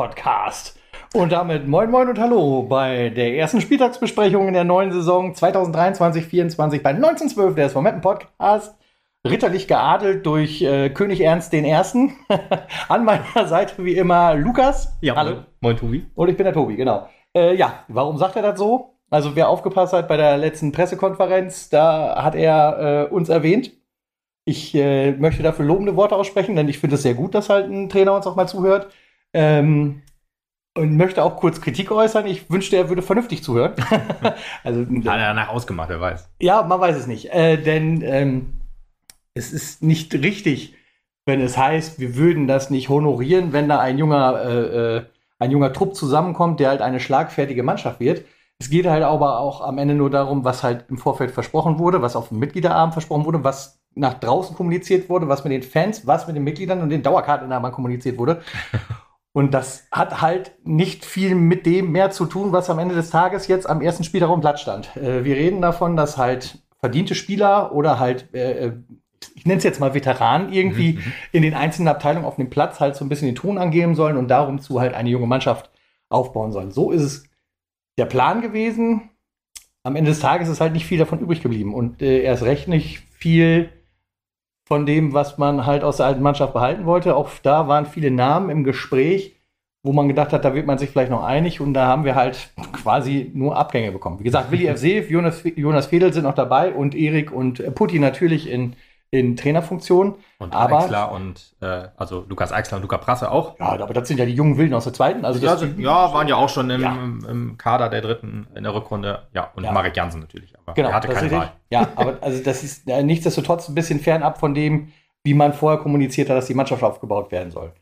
Trainer-Podcast. Und damit moin moin und hallo bei der ersten Spieltagsbesprechung in der neuen Saison 2023-24 bei 1912 der SV Meppen Podcast. Ritterlich geadelt durch äh, König Ernst den Ersten. An meiner Seite wie immer Lukas. Ja, hallo. Moin, Tobi. Und ich bin der Tobi, genau. Äh, ja, warum sagt er das so? Also wer aufgepasst hat bei der letzten Pressekonferenz, da hat er äh, uns erwähnt. Ich äh, möchte dafür lobende Worte aussprechen, denn ich finde es sehr gut, dass halt ein Trainer uns auch mal zuhört. Ähm, und möchte auch kurz Kritik äußern. Ich wünschte, er würde vernünftig zuhören. also, Hat er danach ausgemacht, wer weiß. Ja, man weiß es nicht. Äh, denn ähm, es ist nicht richtig, wenn es heißt, wir würden das nicht honorieren, wenn da ein junger, äh, äh ein junger Trupp zusammenkommt, der halt eine schlagfertige Mannschaft wird. Es geht halt aber auch am Ende nur darum, was halt im Vorfeld versprochen wurde, was auf dem Mitgliederabend versprochen wurde, was nach draußen kommuniziert wurde, was mit den Fans, was mit den Mitgliedern und den Dauerkarteninhabern kommuniziert wurde. Und das hat halt nicht viel mit dem mehr zu tun, was am Ende des Tages jetzt am ersten Spiel darum Platz stand. Äh, wir reden davon, dass halt verdiente Spieler oder halt, äh, äh ich nenne es jetzt mal Veteranen, irgendwie mhm, mhm. in den einzelnen Abteilungen auf dem Platz halt so ein bisschen den Ton angeben sollen und darum zu halt eine junge Mannschaft aufbauen sollen. So ist es der Plan gewesen. Am Ende des Tages ist halt nicht viel davon übrig geblieben und äh, erst recht nicht viel von dem, was man halt aus der alten Mannschaft behalten wollte. Auch da waren viele Namen im Gespräch, wo man gedacht hat, da wird man sich vielleicht noch einig und da haben wir halt quasi nur Abgänge bekommen. Wie gesagt, Willi F. Seef, Jonas, Jonas Fedel sind noch dabei und Erik und Putti natürlich in in Trainerfunktion. Und aber, Eichler und äh, also Lukas Eichler und Luca Prasse auch. Ja, aber das sind ja die jungen Wilden aus der zweiten. Also ja, die, ja, waren ja auch schon im, ja. im, Kader der dritten in der Rückrunde. Ja, und ja. Marek Jansen natürlich. Aber genau, er hatte keine Wahl. Ja, aber also das ist äh, nichtsdestotrotz ein bisschen fernab von dem, wie man vorher kommuniziert hat, dass die Mannschaft aufgebaut werden soll.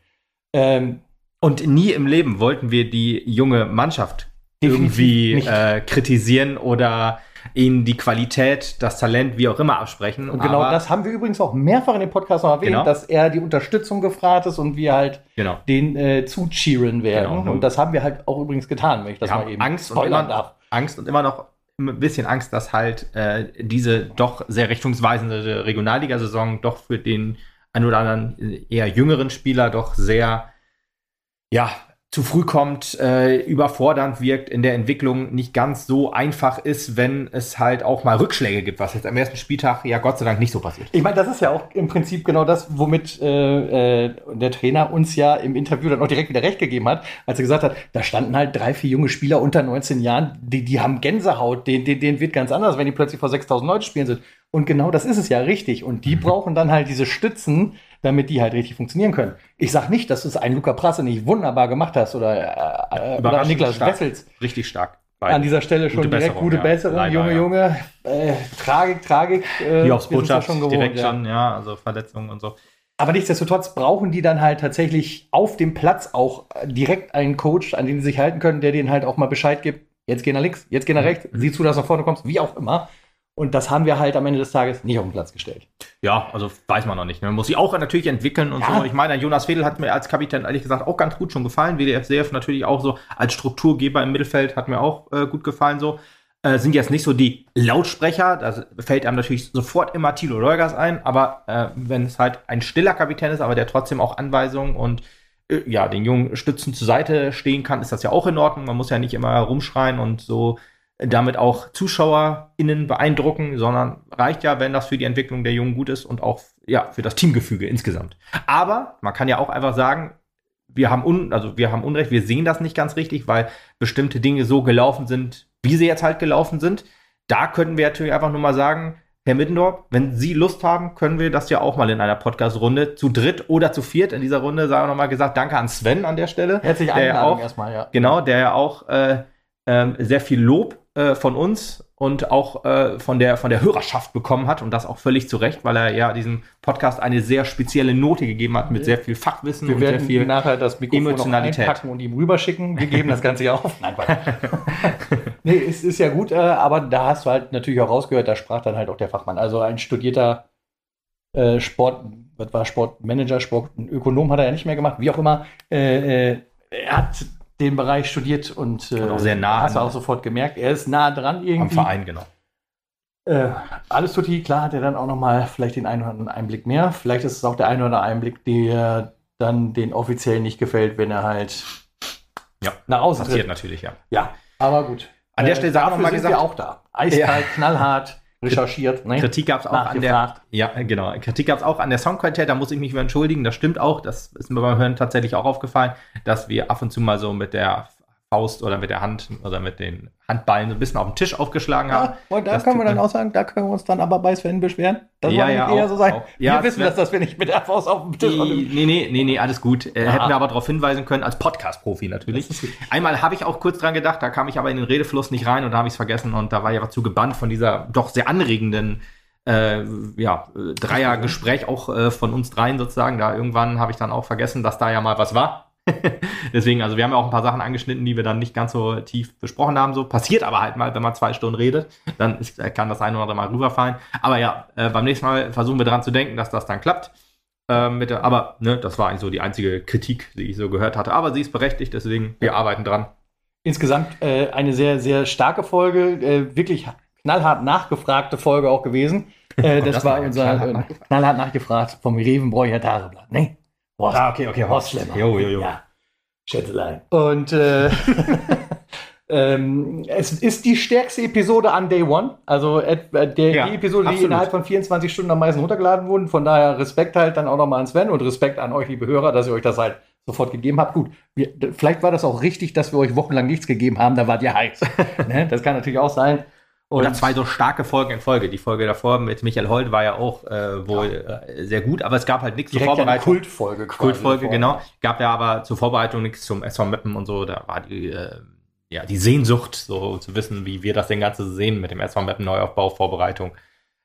Ähm, und nie im Leben wollten wir die junge Mannschaft irgendwie äh, kritisieren oder ihnen die Qualität, das Talent, wie auch immer absprechen. Und genau das haben wir übrigens auch mehrfach in dem Podcast noch erwähnt, genau. dass er die Unterstützung gefragt ist und wir halt genau. den äh, zucheeren werden. Genau. Und das haben wir halt auch übrigens getan, wenn ich das wir mal eben Angst und immer, darf. Angst und immer noch ein bisschen Angst, dass halt äh, diese doch sehr richtungsweisende Regionalliga-Saison doch für den ein oder anderen äh, eher jüngeren Spieler doch sehr ja, zu früh kommt, äh, überfordernd wirkt, in der Entwicklung nicht ganz so einfach ist, wenn es halt auch mal Rückschläge gibt, was jetzt am ersten Spieltag ja Gott sei Dank nicht so passiert. Ich meine, das ist ja auch im Prinzip genau das, womit äh, äh, der Trainer uns ja im Interview dann auch direkt wieder recht gegeben hat, als er gesagt hat, da standen halt drei, vier junge Spieler unter 19 Jahren, die, die haben Gänsehaut, denen, denen, denen wird ganz anders, wenn die plötzlich vor 6000 Leuten spielen sind. Und genau das ist es ja richtig. Und die mhm. brauchen dann halt diese Stützen, damit die halt richtig funktionieren können. Ich sag nicht, dass du es einen Luca Prasse nicht wunderbar gemacht hast oder, äh, äh oder Niklas stark. Wessels. Richtig stark. Beide. An dieser Stelle schon gute direkt Besserung, gute ja. Besserung, Leider, Junge, ja. Junge. Äh, Tragik, Tragik. Äh, die aufs Botschaft schon gewohnt, direkt ja. schon, ja, also Verletzungen und so. Aber nichtsdestotrotz brauchen die dann halt tatsächlich auf dem Platz auch direkt einen Coach, an den sie sich halten können, der denen halt auch mal Bescheid gibt, jetzt geh nach links, jetzt geh nach mhm. rechts, sieh zu, dass du nach vorne kommst, wie auch immer. Und das haben wir halt am Ende des Tages nicht auf den Platz gestellt. Ja, also weiß man noch nicht. Man muss sich auch natürlich entwickeln und ja. so. Ich meine, Jonas Fedel hat mir als Kapitän ehrlich gesagt auch ganz gut schon gefallen. WDF CF natürlich auch so als Strukturgeber im Mittelfeld hat mir auch äh, gut gefallen so. Äh, sind jetzt nicht so die Lautsprecher, da fällt einem natürlich sofort immer Thilo Leugers ein, aber äh, wenn es halt ein stiller Kapitän ist, aber der trotzdem auch Anweisungen und äh, ja, den jungen Stützen zur Seite stehen kann, ist das ja auch in Ordnung. Man muss ja nicht immer rumschreien und so damit auch ZuschauerInnen beeindrucken, sondern reicht ja, wenn das für die Entwicklung der Jungen gut ist und auch ja, für das Teamgefüge insgesamt. Aber man kann ja auch einfach sagen, wir haben, un, also wir haben Unrecht, wir sehen das nicht ganz richtig, weil bestimmte Dinge so gelaufen sind, wie sie jetzt halt gelaufen sind. Da könnten wir natürlich einfach nur mal sagen, Herr Middendorf, wenn Sie Lust haben, können wir das ja auch mal in einer Podcast-Runde zu dritt oder zu viert in dieser Runde, sagen wir nochmal gesagt, danke an Sven an der Stelle. Herzlich Einladung erstmal, ja. Genau, der ja auch äh, äh, sehr viel Lob äh, von uns und auch äh, von, der, von der Hörerschaft bekommen hat und das auch völlig zu Recht, weil er ja diesem Podcast eine sehr spezielle Note gegeben hat mit sehr viel Fachwissen Wir und sehr viel nachher das Mikrofon Emotionalität einpacken und ihm rüberschicken. Wir geben das Ganze ja auf. Nein, nee, es ist ja gut, äh, aber da hast du halt natürlich auch rausgehört, da sprach dann halt auch der Fachmann. Also ein studierter äh, Sport, was war Sportmanager, Sport, Ökonom hat er ja nicht mehr gemacht, wie auch immer. Äh, äh er hat den Bereich studiert und, äh, und auch sehr nah. Hast du auch sofort gemerkt, er ist nah dran irgendwie. Am Verein, genau. Äh, alles tutti, klar hat er dann auch noch mal vielleicht den einen oder anderen Einblick mehr. Vielleicht ist es auch der ein oder andere Einblick, der dann den Offiziellen nicht gefällt, wenn er halt Ja, nach außen passiert tritt. natürlich, ja. Ja, aber gut. An der Stelle sei auch dafür noch mal sind gesagt- wir auch da. Eiskalt, knallhart, recherchiert. Ne? Kritik gab es auch an der. Ja, genau. Kritik gab es auch an der Soundqualität, da muss ich mich entschuldigen. Das stimmt auch. Das ist mir beim Hören tatsächlich auch aufgefallen, dass wir ab und zu mal so mit der Faust oder mit der Hand oder mit den Handballen so ein bisschen auf den Tisch aufgeschlagen haben. Ja, und da Das können wir dann auch sagen, da können wir uns dann aber bei Sven beschweren. Das Ja, ja, eher auch, so sein. auch. Ja, wir wissen, Sven- dass das wir nicht mit der Faust auf dem Tisch Die, nee, nee, nee, nee, alles gut. Äh. Hätten wir aber darauf hinweisen können, als Podcast-Profi natürlich. Einmal habe ich auch kurz dran gedacht, da kam ich aber in den Redefluss nicht rein und da habe ich es vergessen und da war ich aber zu gebannt von dieser doch sehr anregenden äh, ja, äh, Dreiergespräch auch äh, von uns dreien sozusagen. Da irgendwann habe ich dann auch vergessen, dass da ja mal was war. Deswegen, also wir haben ja auch ein paar Sachen angeschnitten, die wir dann nicht ganz so tief besprochen haben. So passiert aber halt mal, wenn man zwei Stunden redet, dann ist, äh, kann das eine oder andere mal rüberfallen. Aber ja, äh, beim nächsten Mal versuchen wir daran zu denken, dass das dann klappt. Ähm, der, aber ne, das war eigentlich so die einzige Kritik, die ich so gehört hatte. Aber sie ist berechtigt, deswegen wir arbeiten dran. Insgesamt äh, eine sehr, sehr starke Folge, äh, wirklich knallhart nachgefragte Folge auch gewesen. Äh, das, das war unser knallhart äh, nachgefragt. knallhart nachgefragt vom Revenbräucher Tageblatt. Ne? Horst, Ah, okay, okay, Horst Schlemmer. Jo, jo, jo. Ja. Schätzelein. Und äh, ähm, es ist die stärkste Episode an Day One. Also et- äh, der, Ja, die Episode, die absolut. innerhalb von 24 Stunden am meisten runtergeladen wurden. Von daher Respekt halt dann auch nochmal an Sven und Respekt an euch, liebe Hörer, dass ihr euch das halt sofort gegeben habt. Gut, wir, vielleicht war das auch richtig, dass wir euch wochenlang nichts gegeben haben, da wart ihr heiß. ne? Das kann natürlich auch sein. Oder Und- zwei so starke Folgen in Folge. Die Folge davor mit Michael Holt war ja auch äh, wohl äh, sehr gut, aber es gab halt nichts zur ja eine Vorbereitung. Kultfolge quasi. Kultfolge, davor. genau. Gab ja aber zur Vorbereitung nichts zum SV Meppen und so. Da war die, äh, ja, die Sehnsucht, so zu wissen, wie wir das denn Ganze sehen mit dem SV Meppen Neuaufbau, Vorbereitung,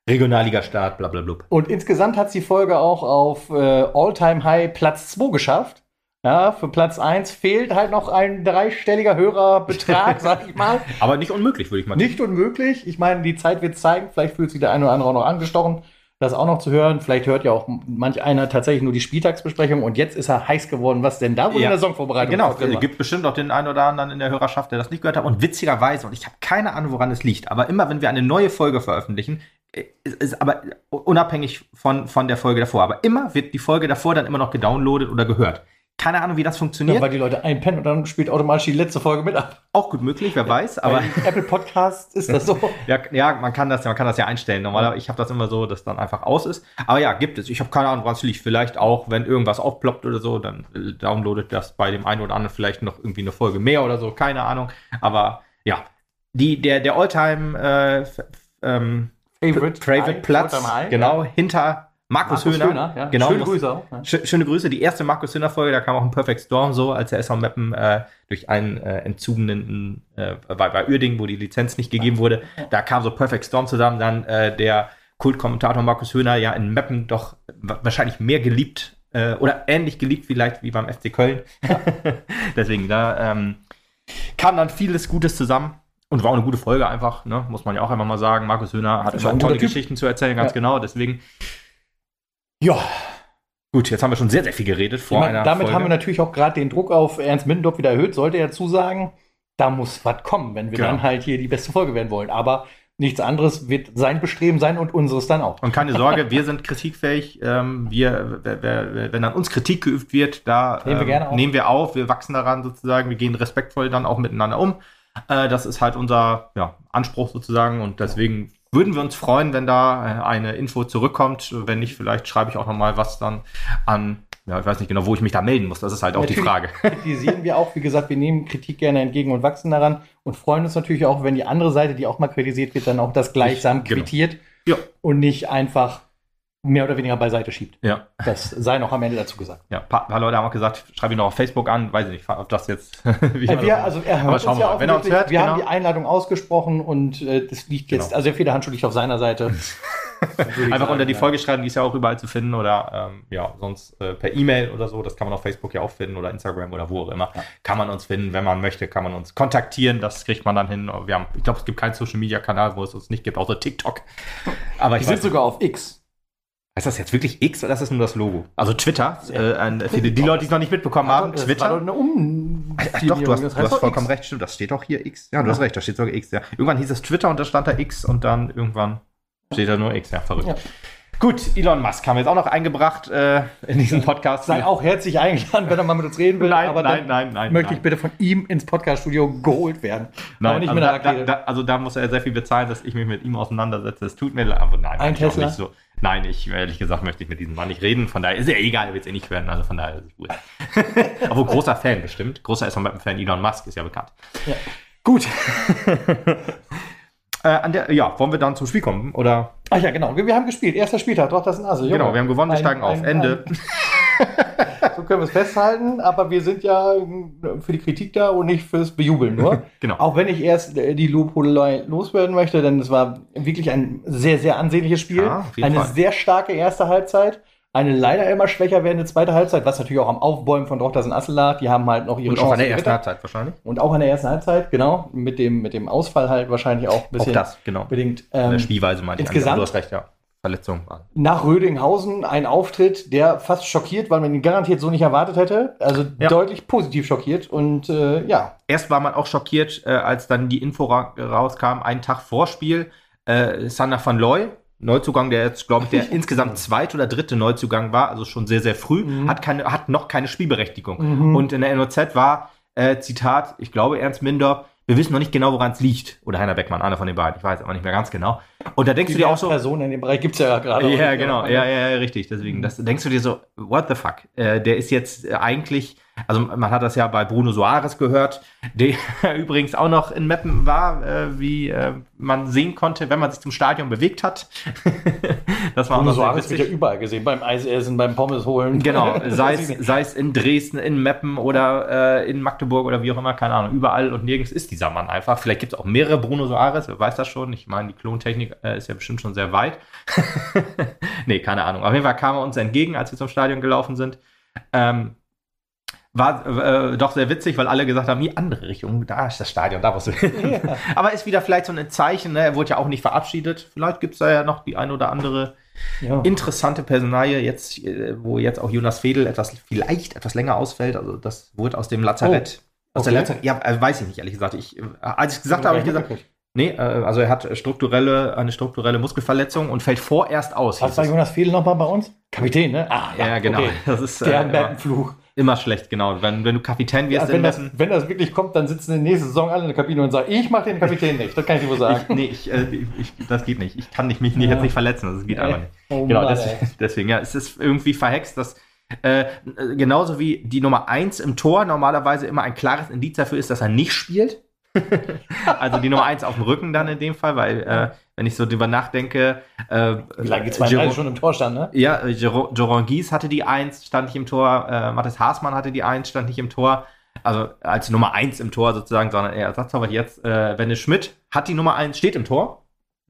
Regionalliga-Start, bla bla bla. Und insgesamt hat die Folge auch auf äh, All-Time-High Platz 2 geschafft. Ja, für Platz 1 fehlt halt noch ein dreistelliger Hörerbetrag, sag ich mal. Aber nicht unmöglich, würde ich mal Nicht unmöglich. Ich meine, die Zeit wird zeigen. Vielleicht fühlt sich der eine oder andere auch noch angestochen, das auch noch zu hören. Vielleicht hört ja auch manch einer tatsächlich nur die Spieltagsbesprechung. Und jetzt ist er heiß geworden, was denn da wohl Ja. in der Saisonvorbereitung Genau, es gibt bestimmt auch den einen oder anderen in der Hörerschaft, der das nicht gehört hat. Und witzigerweise, und ich habe keine Ahnung, woran es liegt, aber immer, wenn wir eine neue Folge veröffentlichen, äh, ist, ist aber unabhängig von, von der Folge davor, aber immer wird die Folge davor dann immer noch gedownloadet oder gehört. Keine Ahnung, wie das Ja, funktioniert. weil die Leute einpennen und dann spielt automatisch die letzte Folge mit ab. auch gut möglich, wer weiß, aber Apple Podcasts ist das so. ja, ja, man kann das, man kann das ja einstellen. Normalerweise, ich habe das immer so, dass dann einfach aus ist. Aber ja, gibt es. Ich habe keine Ahnung, woran es liegt. Vielleicht auch, wenn irgendwas aufploppt oder so, dann äh, downloadet das bei dem einen oder anderen vielleicht noch irgendwie eine Folge mehr oder so. Keine Ahnung. Aber ja, die, der, der Alltime äh, ähm, Favorite, Favorite Platz, genau, ja. hinter Markus, Höhner. ja. Genau, Schöne Grüße auch. Ja. Schö- Schöne Grüße. Die erste Markus Höhner Folge, da kam auch ein Perfect Storm so, als der SV Meppen äh, durch einen äh, entzugenen äh, bei, bei Uerdingen, wo die Lizenz nicht gegeben wurde, da kam so Perfect Storm zusammen. Dann äh, der Kultkommentator Markus Höhner ja in Meppen doch wa- wahrscheinlich mehr geliebt äh, oder ähnlich geliebt vielleicht wie beim FC Köln. Deswegen da ähm, kam dann vieles Gutes zusammen. Und war auch eine gute Folge einfach, ne? muss man ja auch einfach mal sagen. Markus Höhner hat immer tolle Typ. Geschichten zu erzählen, ganz Ja. genau. Deswegen, Ja, gut, jetzt haben wir schon sehr, sehr viel geredet vor meine, einer damit Folge. haben wir natürlich auch gerade den Druck auf Ernst Middendorf wieder erhöht. Sollte er zusagen, da muss was kommen, wenn wir Genau. dann halt hier die beste Folge werden wollen. Aber nichts anderes wird sein Bestreben sein und unseres dann auch. Und keine Sorge, wir sind kritikfähig. Ähm, wir, wenn an uns Kritik geübt wird, da Nehmen wir ähm, gerne auf. nehmen wir auf. Wir wachsen daran sozusagen. Wir gehen respektvoll dann auch miteinander um. Äh, das ist halt unser ja, Anspruch sozusagen. Und deswegen würden wir uns freuen, wenn da äh, eine Info zurückkommt. Wenn nicht, vielleicht schreibe ich auch noch mal was dann an. Ja, ich weiß nicht genau, wo ich mich da melden muss. Das ist halt auch die Natürlich Frage. Kritisieren wir auch, wie gesagt, wir nehmen Kritik gerne entgegen und wachsen daran und freuen uns natürlich auch, wenn die andere Seite, die auch mal kritisiert wird, dann auch das gleichsam Genau. quittiert Ja. und nicht einfach mehr oder weniger beiseite schiebt. Ja. Das sei noch am Ende dazu gesagt. Ja, ein paar, paar Leute haben auch gesagt, schreibe ihn noch auf Facebook an. Weiß ich nicht, ob das jetzt. wie Äh, wir, also er hört schauen uns wir ja. Wenn er uns hört, wir genau. haben die Einladung ausgesprochen und äh, das liegt jetzt, Genau. also der Federhandschuh liegt auf seiner Seite. Einfach sagen, unter die ja. Folge schreiben, die ist ja auch überall zu finden oder ähm, ja, sonst äh, per E-Mail oder so. Das kann man auf Facebook ja auch finden oder Instagram oder wo auch immer. Ja. Kann man uns finden, wenn man möchte, kann man uns kontaktieren. Das kriegt man dann hin. Wir haben, ich glaube, es gibt keinen Social Media Kanal, wo es uns nicht gibt, außer TikTok. Aber ich sind sogar auf X. ist das jetzt wirklich X oder ist das nur das Logo? Also Twitter, äh, für die, die Leute, die es noch nicht mitbekommen haben, war Twitter. doch eine um Ach, doch, du hast, das du heißt hast doch vollkommen X. recht, stimmt. Das steht doch hier X. Ja, du hast recht, da steht sogar X. Ja. Irgendwann hieß es Twitter und da stand da X und dann irgendwann steht da nur X. Ja, verrückt. Ja. Gut, Elon Musk haben wir jetzt auch noch eingebracht äh, in diesen Podcast. Sei auch herzlich eingeladen, wenn er mal mit uns reden will. Nein, aber nein, dann nein, nein, Möchte nein. ich bitte von ihm ins Podcaststudio geholt werden. Nein, also, mit da, da, also da muss er sehr viel bezahlen, dass ich mich mit ihm auseinandersetze. Es tut mir leid, aber nein, Ein eigentlich auch Tesla? nicht so. Nein, ich ehrlich gesagt möchte ich mit diesem Mann nicht reden. Von daher ist er egal, er wird es eh nicht werden. Also von daher ist es gut. aber großer Fan bestimmt. Großer S-Fan Elon Musk ist ja bekannt. Ja. Gut. äh, an der, ja, wollen wir dann zum Spiel kommen? Oder? Ach ja, genau. Wir, wir haben gespielt. Erster Spieltag. Doch, das ist ein Asse. Genau, wir haben gewonnen, wir Ein- steigen auf. ein- Ende. So können wir es festhalten, aber wir sind ja äh, für die Kritik da und nicht fürs Bejubeln nur. Genau. Auch wenn ich erst äh, die Lobhudelei loswerden möchte, denn es war wirklich ein sehr, sehr ansehnliches Spiel. Ja, eine Fall. sehr starke erste Halbzeit. Eine leider immer schwächer werdende zweite Halbzeit, was natürlich auch am Aufbäumen von Drochters und Assel lag. Die haben halt noch ihre Und auch an der Chancen ersten. Halbzeit wahrscheinlich. Und auch in der ersten Halbzeit, genau. Mit dem, mit dem Ausfall halt wahrscheinlich auch ein Auch bisschen das, genau. bedingt. In der Ähm, Spielweise meinte ich. insgesamt- Du hast recht, ja. Verletzung waren. nach Rödinghausen ein Auftritt, der fast schockiert, weil man ihn garantiert so nicht erwartet hätte. Also Ja. deutlich positiv schockiert. Und äh, ja, Erst war man auch schockiert, äh, als dann die Info ra rauskam, einen Tag vor Spiel, äh, Sander van Looy, Neuzugang, der jetzt, glaube ich, der insgesamt zweite oder dritte Neuzugang war, also schon sehr, sehr früh, Mhm. hat, keine, hat noch keine Spielberechtigung. Mhm. Und in der NOZ war, äh, Zitat, ich glaube, Ernst Minder, wir wissen noch nicht genau, woran es liegt. Oder Heiner Beckmann, einer von den beiden, ich weiß aber nicht mehr ganz genau. Und da denkst du dir auch so, Personen in dem Bereich gibt es ja gerade. auch ja, genau. Ja, ja, ja, richtig. Deswegen, das denkst du dir so, what the fuck? Äh, der ist jetzt äh, eigentlich, also man hat das ja bei Bruno Soares gehört, der übrigens auch noch in Meppen war, äh, wie äh, man sehen konnte, wenn man sich zum Stadion bewegt hat. das war auch Bruno noch sehr Suarez wird ja überall gesehen, beim Eisessen, beim Pommes holen. Genau, es, sei es in Dresden, in Meppen oder äh, in Magdeburg oder wie auch immer, keine Ahnung, überall und nirgends ist dieser Mann einfach. Vielleicht gibt es auch mehrere Bruno Soares, wer weiß das schon. Ich meine, die Klontechnik äh, ist ja bestimmt schon sehr weit. nee, keine Ahnung. Auf jeden Fall kam er uns entgegen, als wir zum Stadion gelaufen sind. Ähm, war äh, doch sehr witzig, weil alle gesagt haben, die andere Richtung, da ist das Stadion, da musst du hin. Ja. Aber ist wieder vielleicht so ein Zeichen, ne? er wurde ja auch nicht verabschiedet. Vielleicht gibt es da ja noch die ein oder andere Ja. interessante Personalie, jetzt, äh, wo jetzt auch Jonas Fedel etwas, vielleicht etwas länger ausfällt. Also das wurde aus dem Lazarett. aus der okay. Lazarett, ja, äh, weiß ich nicht, ehrlich gesagt. Ich, äh, als ich gesagt habe, habe ich gesagt, nee, also er hat strukturelle, eine strukturelle Muskelverletzung und fällt vorerst aus. Was war. Jonas Fehl nochmal bei uns? Kapitän, ne? Ah, ja, genau. okay. Das ist Der äh, am immer, schlecht, genau. Wenn, wenn du Kapitän wirst Ja, wenn, das, wenn das wirklich kommt, dann sitzen in der nächsten Saison alle in der Kabine und sagen, ich mache den Kapitän nicht. Das kann ich dir wohl sagen. Ich, nee, ich, äh, ich, das geht nicht. Ich kann mich nicht, Ja. jetzt nicht verletzen. Das geht einfach nicht. Oh Genau, Mann, ey. deswegen, ja, es ist irgendwie verhext, dass äh, genauso wie die Nummer 1 im Tor normalerweise immer ein klares Indiz dafür ist, dass er nicht spielt. also die Nummer 1 auf dem Rücken dann in dem Fall, weil äh, wenn ich so drüber nachdenke, äh, Wie lange geht's Giro- schon im Tor stand, ne? ja, äh, Joran Gies hatte die 1, stand nicht im Tor, äh, Mathis Haasmann hatte die 1, stand nicht im Tor. Also als Nummer 1 im Tor sozusagen, sondern eher Ersatztorwart jetzt. Äh, Wenne Schmidt hat die Nummer 1, steht im Tor.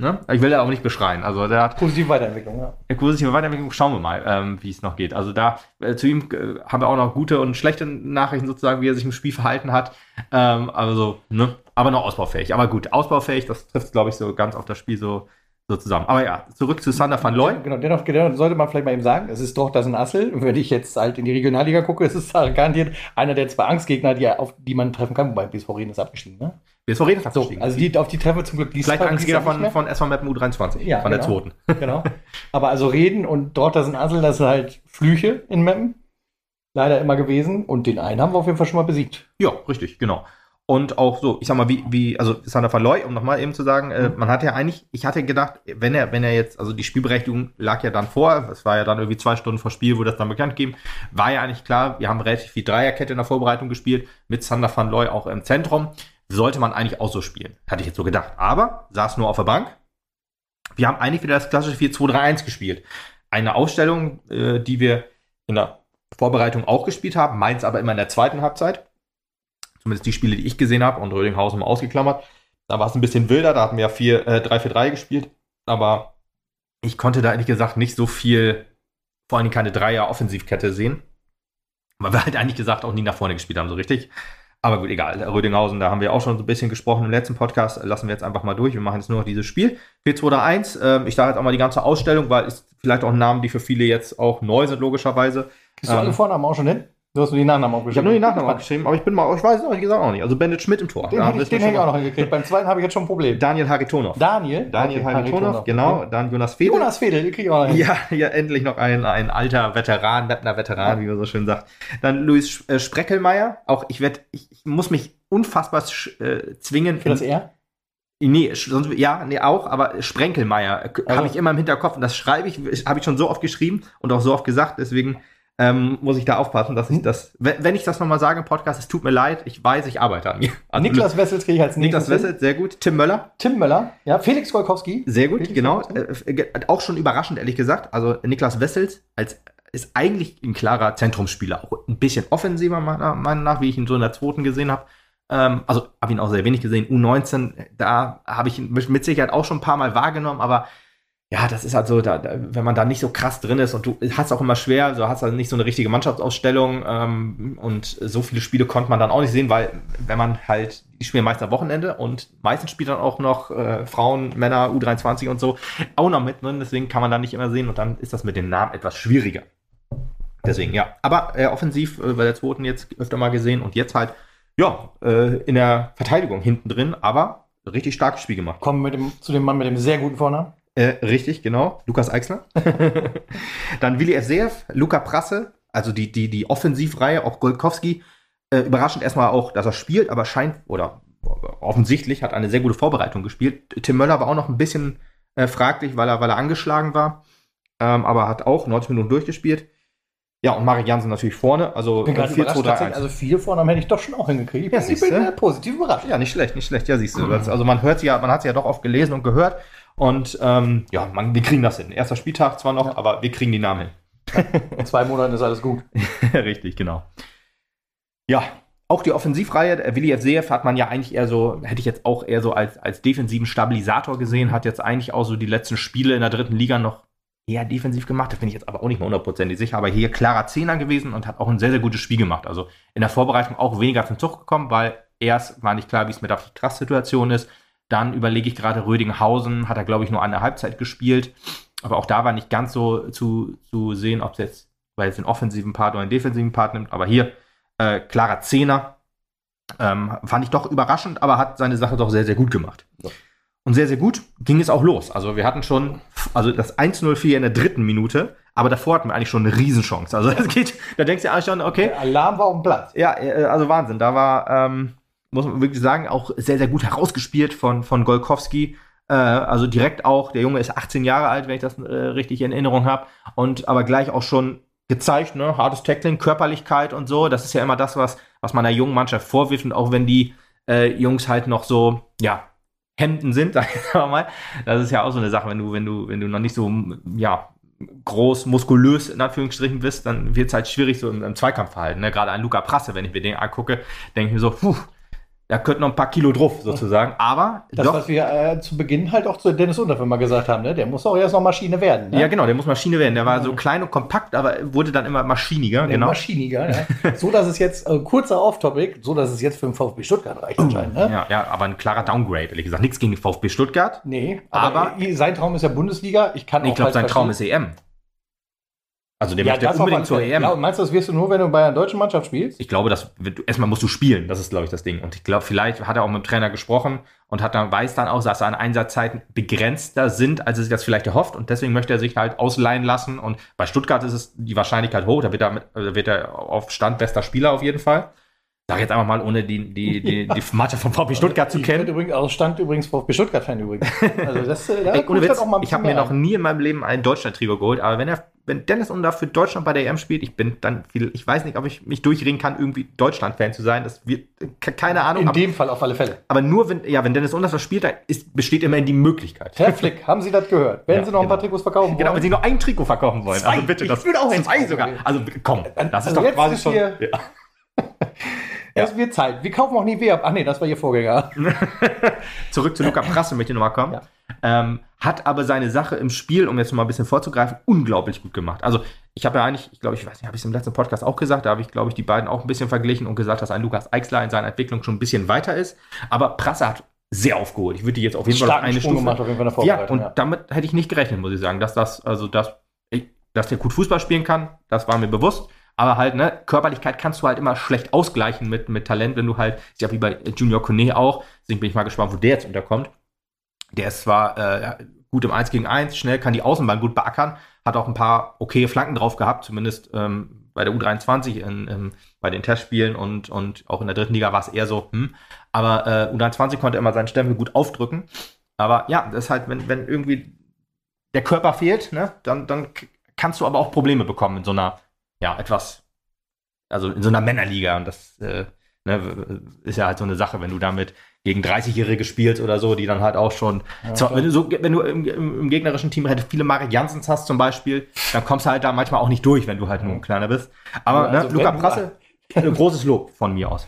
Ne? Ich will da auch nicht beschreien. Also der hat Positive Weiterentwicklung, ja. positive Weiterentwicklung. Schauen wir mal, ähm, wie es noch geht. Also da äh, zu ihm äh, haben wir auch noch gute und schlechte Nachrichten sozusagen, wie er sich im Spiel verhalten hat. Ähm, also, ne? Aber noch ausbaufähig. Aber gut, ausbaufähig, das trifft, glaube ich, so ganz auf das Spiel so, so zusammen. Aber ja, zurück zu Sander van Looy. Genau, dennoch, dennoch sollte man vielleicht mal eben sagen, es ist doch das ein Assel. Wenn ich jetzt halt in die Regionalliga gucke, es ist garantiert einer der zwei Angstgegner, die, auf die man treffen kann, wobei BSV Reden ist abgestiegen, ne? Wir sind So, also die, auf die wir zum Glück Vielleicht diesmal einziger nicht von, von SV Mappen U23, Ja, von der genau. zweiten. Genau. Aber also Reden und dort das ein Assel, das sind halt Flüche in Meppen. Leider immer gewesen. Und den einen haben wir auf jeden Fall schon mal besiegt. Ja, richtig, genau. Und auch so, ich sag mal, wie, wie also Sander van Looy, um nochmal eben zu sagen, äh, Mhm. man hat ja eigentlich, ich hatte gedacht, wenn er, wenn er jetzt, also die Spielberechtigung lag ja dann vor, es war ja dann irgendwie zwei Stunden vor Spiel, wo das dann bekannt gegeben, war ja eigentlich klar, wir haben relativ viel Dreierkette in der Vorbereitung gespielt, mit Sander van Looy auch im Zentrum, sollte man eigentlich auch so spielen, hatte ich jetzt so gedacht. Aber saß nur auf der Bank. Wir haben eigentlich wieder das klassische 4-2-3-1 gespielt. Eine Aufstellung, äh, die wir in der Vorbereitung auch gespielt haben, meins aber immer in der zweiten Halbzeit zumindest die Spiele, die ich gesehen habe, und Rödinghausen mal ausgeklammert. Da war es ein bisschen wilder, da hatten wir ja vier, äh, 3-4-3 gespielt, aber ich konnte da ehrlich gesagt nicht so viel, vor allem keine Dreier-Offensivkette sehen, weil wir halt eigentlich gesagt auch nie nach vorne gespielt haben, so richtig. Aber gut, egal. Rödinghausen, da haben wir auch schon so ein bisschen gesprochen im letzten Podcast. Lassen wir jetzt einfach mal durch. Wir machen jetzt nur noch dieses Spiel. 4-2-3-1. Ähm, ich sage jetzt auch mal die ganze Ausstellung, weil ist vielleicht auch Namen, die für viele jetzt auch neu sind, logischerweise. Bist du Ähm, alle Vornamen auch schon hin? Du hast nur die Nachnamen aufgeschrieben. Ich habe nur die Nachnamen aufgeschrieben, aber ich bin mal, ich weiß es ehrlich gesagt auch nicht. Also Bennett Schmidt im Tor. Den, Ja, hätte ich, den hätte ich auch noch hingekriegt. Beim zweiten habe ich jetzt schon ein Problem. Daniel Haritonov. Daniel? Daniel Okay, Haritonov, genau. Okay. Dann Jonas Fedel. Jonas Fedel, den krieg ich auch noch hin. Ja, ja, endlich noch ein, ein alter Veteran, netter Veteran, wie man so schön sagt. Dann Luis äh, Spreckelmeier. Auch ich werde, ich, ich muss mich unfassbar äh, zwingen. Für das R? Nee, sonst, ja, nee, auch, aber Sprenkelmeier äh, Also- habe ich immer im Hinterkopf und das schreibe ich, habe ich schon so oft geschrieben und auch so oft gesagt, deswegen ähm, muss ich da aufpassen, dass ich das, wenn, ich das nochmal sage im Podcast, es tut mir leid, ich weiß, ich arbeite an mir. Also, Niklas Wessels kriege ich als Niklas nächstes. hin. Wessel, sehr gut. Tim Möller, Tim Möller. Ja, Felix Golkowski. sehr gut, Felix genau. Äh, ge- auch schon überraschend, ehrlich gesagt. Also Niklas Wessels als ist eigentlich ein klarer Zentrumsspieler, auch ein bisschen offensiver meiner Meinung nach, wie ich ihn so in der zweiten gesehen habe. Ähm, also habe ihn auch sehr wenig gesehen. U19, da habe ich ihn mit mit Sicherheit auch schon ein paar Mal wahrgenommen, aber ja, das ist halt so, da, wenn man da nicht so krass drin ist und du hast auch immer schwer, so hast halt nicht so eine richtige Mannschaftsausstellung ähm, und so viele Spiele konnte man dann auch nicht sehen, weil wenn man halt, die spielen meist am Wochenende und meistens spielt dann auch noch äh, Frauen, Männer, U23 und so auch noch mit, ne? deswegen kann man da nicht immer sehen und dann ist das mit den Namen etwas schwieriger. Deswegen, ja. Aber äh, offensiv äh, bei der zweiten jetzt öfter mal gesehen und jetzt halt, ja, äh, in der Verteidigung hinten drin, aber richtig starkes Spiel gemacht. Kommen wir mit dem, zu dem Mann mit dem sehr guten Vornamen. Äh, richtig, genau. Lukas Eichsner. Dann Willi Evseev, Luca Prasse, also die, die, die Offensivreihe, auch Golkowski. Äh, überraschend erstmal auch, dass er spielt, aber scheint, oder offensichtlich hat eine sehr gute Vorbereitung gespielt. Tim Möller war auch noch ein bisschen äh, fraglich, weil er, weil er angeschlagen war. Ähm, aber hat auch 90 Minuten durchgespielt. Ja, und Marek Jansen natürlich vorne. Also Ich bin gerade 4, 2, überrascht. 3, tatsächlich. 1. Also viele Vornamen hätte ich doch schon auch hingekriegt. Ich Ja, bin, ich bin äh, positiv überrascht. Ja, nicht schlecht, nicht schlecht. Ja, siehst du. Das, also man hört ja, man hat sie ja doch oft gelesen und gehört. Und ähm, ja, man, wir kriegen das hin. Erster Spieltag zwar noch, Ja. aber wir kriegen die Namen In zwei Monaten ist alles gut. hin. Richtig, genau. Ja, auch die Offensivreihe, Willi Evseev hat man ja eigentlich eher so, hätte ich jetzt auch eher so als, als defensiven Stabilisator gesehen, hat jetzt eigentlich auch so die letzten Spiele in der dritten Liga noch eher defensiv gemacht. Da bin ich jetzt aber auch nicht mehr hundertprozentig sicher, aber hier klarer Zehner gewesen und hat auch ein sehr, sehr gutes Spiel gemacht. Also in der Vorbereitung auch weniger zum Zug gekommen, weil erst war nicht klar, wie es mit der Krass-Situation ist. Dann überlege ich gerade Rödinghausen, hat er, glaube ich, nur eine Halbzeit gespielt. Aber auch da war nicht ganz so zu, zu sehen, ob es jetzt, weil es den offensiven Part oder den defensiven Part nimmt. Aber hier äh, klarer Zehner. Ähm, fand ich doch überraschend, aber hat seine Sache doch sehr, sehr gut gemacht. Ja. Und sehr, sehr gut ging es auch los. Also wir hatten schon, also das 1-0-4 in der dritten Minute, aber davor hatten wir eigentlich schon eine Riesenchance. Also das geht, da denkst du ja eigentlich schon, okay, Der Alarm war auf dem Platz. ja, äh, also Wahnsinn. Da war, ähm, muss man wirklich sagen, auch sehr, sehr gut herausgespielt von, von Golkowski. Äh, also direkt auch, der Junge ist 18 Jahre alt, wenn ich das äh, richtig in Erinnerung habe. Und aber gleich auch schon gezeigt, ne, hartes Tackling, Körperlichkeit und so. Das ist ja immer das, was, was man der jungen Mannschaft vorwirft. Und auch wenn die äh, Jungs halt noch so, ja, Hemden sind, sag ich mal. Das ist ja auch so eine Sache, wenn du, wenn du, wenn du noch nicht so, ja, groß, muskulös in Anführungsstrichen bist, dann wird es halt schwierig so im, im Zweikampfverhalten. Ne? Gerade an Luca Prasse, wenn ich mir den angucke, denke ich mir so, puh, da könnten noch ein paar Kilo drauf sozusagen. Aber Das, doch, was wir äh, zu Beginn halt auch zu Dennis Unterfirma mal gesagt haben, ne? der muss auch erst noch Maschine werden. Ne? ja genau, der muss Maschine werden. Der war so klein und kompakt, aber wurde dann immer maschiniger. Der Genau. Maschiniger, ja. so dass es jetzt, äh, kurzer Off-Topic, so dass es jetzt für den VfB Stuttgart reicht anscheinend. Ne? Ja, ja, aber ein klarer Downgrade, ehrlich gesagt. Nichts gegen den VfB Stuttgart. Nee, aber, Aber- sein Traum ist ja Bundesliga. Ich kann ich glaube, sein Traum ist EM. Also der ja, möchte unbedingt zur. EM. Ja, meinst du, das wirst du nur, wenn du bei einer deutschen Mannschaft spielst? ich glaube, dass erstmal musst du spielen. Das ist, glaube ich, das Ding. Und ich glaube, vielleicht hat er auch mit dem Trainer gesprochen und hat dann weiß dann auch, dass seine Einsatzzeiten begrenzter sind, als er sich das vielleicht erhofft. Und deswegen möchte er sich halt ausleihen lassen. Und bei Stuttgart ist es die Wahrscheinlichkeit hoch. Da wird er, mit, wird er auf Stand bester Spieler auf jeden Fall. Sag jetzt einfach mal, ohne die, die, die, die Mathe von VfB Stuttgart zu ich kennen. bin Übrigens, also stand übrigens VfB Stuttgart-Fan übrigens. Also das, äh, da Ey, Witz, ich habe mir noch nie in meinem Leben einen Deutschland-Trikot geholt, aber wenn er, wenn Dennis Under für Deutschland bei der EM spielt, ich bin dann viel, ich weiß nicht, ob ich mich durchringen kann, irgendwie Deutschland-Fan zu sein. Das wird, ke- keine Ahnung, In aber, dem Fall auf alle Fälle. aber nur wenn, ja, wenn Dennis Under das spielt, dann ist, besteht immerhin die Möglichkeit. Herr Flick, haben Sie das gehört? Wenn Ja, Sie noch ein paar genau. Trikots verkaufen Genau, wenn wollen. sie nur ein Trikot verkaufen wollen. Zwei. Also bitte, Ich das würde auch eins zwei sogar. Also komm, das ist Also doch jetzt quasi ist schon. Ja. Es wird Zeit. Wir kaufen auch nie Wehr ab. Ach nee, das war Ihr Vorgänger. Zurück zu Luca Prasse möchte ich nochmal kommen. Ja. Ähm, hat aber seine Sache im Spiel, um jetzt mal ein bisschen vorzugreifen, unglaublich gut gemacht. Also ich habe ja eigentlich, ich glaube, ich weiß nicht, habe ich es im letzten Podcast auch gesagt, da habe ich, glaube ich, die beiden auch ein bisschen verglichen und gesagt, dass ein Lukas Eichsler in seiner Entwicklung schon ein bisschen weiter ist. Aber Prasse hat sehr aufgeholt. Ich würde die jetzt auf jeden Fall eine Sprung Stufe gemacht auf jeden Fall in der Ja, und damit hätte ich nicht gerechnet, muss ich sagen, dass das, also das, ich, dass der gut Fußball spielen kann, das war mir bewusst. Aber halt, ne, Körperlichkeit kannst du halt immer schlecht ausgleichen mit, mit Talent, wenn du halt, ist ja wie bei Junior Kone auch, deswegen bin ich mal gespannt, wo der jetzt unterkommt. Der ist zwar äh, gut im 1 gegen 1, schnell, kann die Außenbahn gut beackern, hat auch ein paar okay Flanken drauf gehabt, zumindest ähm, bei der U23 in, in, bei den Testspielen und, und auch in der dritten Liga war es eher so, hm. Aber äh, U23 konnte immer seinen Stempel gut aufdrücken. Aber ja, das ist halt, wenn, wenn irgendwie der Körper fehlt, ne, dann, dann kannst du aber auch Probleme bekommen in so einer, ja, etwas, also in so einer Männerliga. Und das äh, ne, ist ja halt so eine Sache, wenn du damit gegen 30-Jährige spielst oder so, die dann halt auch schon, ja, zwar, wenn du so, wenn du im, im, im, gegnerischen Team halt viele Marek Janssens hast zum Beispiel, dann kommst du halt da manchmal auch nicht durch, wenn du halt nur ein kleiner bist. Aber also, ne, Luca Prasse, großes Lob von mir aus.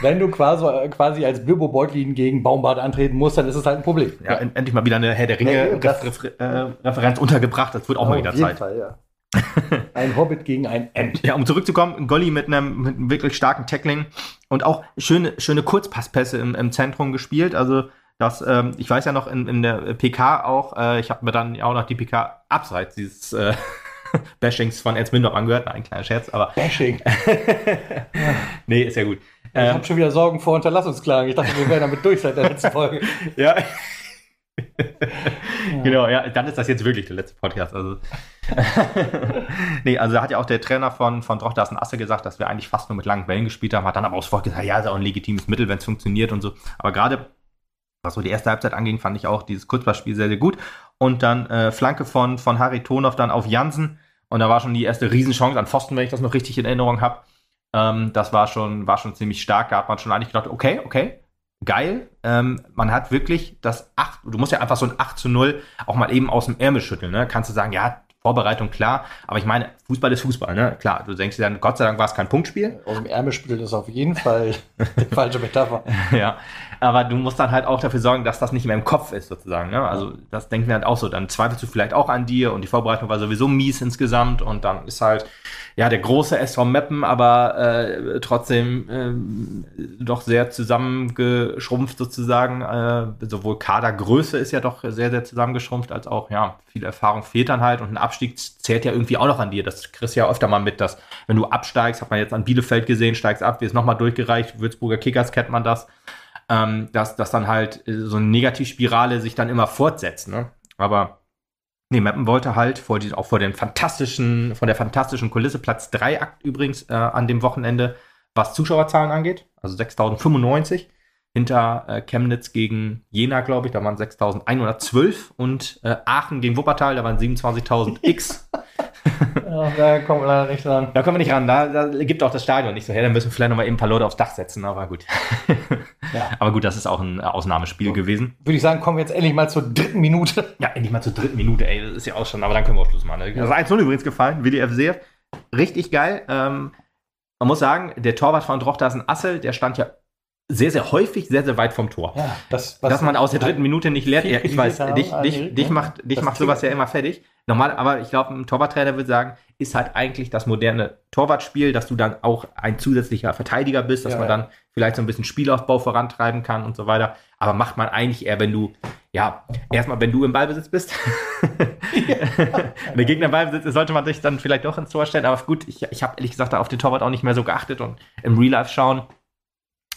Wenn du quasi, quasi als Bilbo Beutlin gegen Baumbart antreten musst, dann ist es halt ein Problem. Ja, endlich mal wieder eine Herr der Ringe ja, Refer äh, Referenz untergebracht. Das wird auch mal wieder Zeit. Fall, ja. ein Hobbit gegen ein Ent. Ja, um zurückzukommen, Golli mit einem, mit einem wirklich starken Tackling und auch schöne, schöne Kurzpasspässe im, im Zentrum gespielt. Also das, ähm, ich weiß ja noch in, in der PK auch, äh, ich habe mir dann auch noch die PK abseits dieses äh, Bashings von Ernst Mindorf angehört. Nein, ein kleiner Scherz, aber. Bashing. nee, ist ja gut. Ich ähm, habe schon wieder Sorgen vor Unterlassungsklagen. Ich dachte, wir wären damit durch seit der letzten Folge. ja. Genau, ja, dann ist das jetzt wirklich der letzte Podcast. Also. nee, also da hat ja auch der Trainer von, von Drochtersen Asse gesagt, dass wir eigentlich fast nur mit langen Bällen gespielt haben, hat dann aber aus Volk gesagt, ja, ist auch ein legitimes Mittel, wenn es funktioniert und so. Aber gerade, was so die erste Halbzeit anging, fand ich auch dieses Kurzpassspiel sehr, sehr gut. Und dann äh, Flanke von, von Harry Tonov dann auf Jansen. Und da war schon die erste Riesenchance an Pfosten, wenn ich das noch richtig in Erinnerung habe. Ähm, das war schon, war schon ziemlich stark. Da hat man schon eigentlich gedacht, okay, okay, geil. Ähm, man hat wirklich das 8, du musst ja einfach so ein 8 zu 0 auch mal eben aus dem Ärmel schütteln. Ne? Kannst du sagen, ja, Vorbereitung klar, aber ich meine, Fußball ist Fußball, ne? Klar, du denkst dir dann, Gott sei Dank war es kein Punktspiel. Aus dem Ärmel schütteln ist auf jeden Fall die falsche Metapher. ja, aber du musst dann halt auch dafür sorgen, dass das nicht mehr im Kopf ist, sozusagen. Ne? Also das denken wir halt auch so. Dann zweifelst du vielleicht auch an dir und die Vorbereitung war sowieso mies insgesamt und dann ist halt ja, der große SV Meppen, aber äh, trotzdem äh, doch sehr zusammengeschrumpft sozusagen. Äh, sowohl Kadergröße ist ja doch sehr, sehr zusammengeschrumpft, als auch, ja, viel Erfahrung fehlt dann halt und ein Abstieg zählt ja irgendwie auch noch an dir. Das kriegst du ja öfter mal mit, dass wenn du absteigst, hat man jetzt an Bielefeld gesehen, steigst ab, wird es nochmal durchgereicht, Würzburger Kickers kennt man das, ähm, dass, dass dann halt äh, so eine Negativspirale sich dann immer fortsetzt. Ne? Aber Nee, Mappen wollte halt vor die, auch vor den fantastischen, von der fantastischen Kulisse, Platz 3 Akt übrigens äh, an dem Wochenende, was Zuschauerzahlen angeht, also 6095. Hinter äh, Chemnitz gegen Jena, glaube ich, da waren 6112 und äh, Aachen gegen Wuppertal, da waren 27.000 X. ja, da kommen wir leider nicht ran. Da kommen wir nicht ran. Da, da gibt auch das Stadion nicht so her. Da müssen wir vielleicht noch mal eben ein paar Leute aufs Dach setzen, aber gut. ja. Aber gut, das ist auch ein Ausnahmespiel so. gewesen. Würde ich sagen, kommen wir jetzt endlich mal zur dritten Minute. Ja, endlich mal zur dritten Minute, ey. Das ist ja auch schon, aber dann können wir auch Schluss machen. Ne? Das ist 1-0 übrigens gefallen, WDF sehr. Richtig geil. Ähm, man muss sagen, der Torwart von Drochtersen Assel, der stand ja sehr, sehr häufig sehr, sehr weit vom Tor. Ja, das, Dass man aus der dritten Minute nicht lernt. Ja, ich weiß, dich, dich, dich macht, dich macht sowas ja immer fertig. Normal, aber ich glaube, ein Torwarttrainer würde sagen, ist halt eigentlich das moderne Torwartspiel, dass du dann auch ein zusätzlicher Verteidiger bist, dass ja, man dann vielleicht so ein bisschen Spielaufbau vorantreiben kann und so weiter. Aber macht man eigentlich eher, wenn du, ja, erstmal, wenn du im Ballbesitz bist. wenn der Gegner im Ballbesitz ist, sollte man sich dann vielleicht doch ins Tor stellen. Aber gut, ich, ich habe ehrlich gesagt auf den Torwart auch nicht mehr so geachtet und im Real Life schauen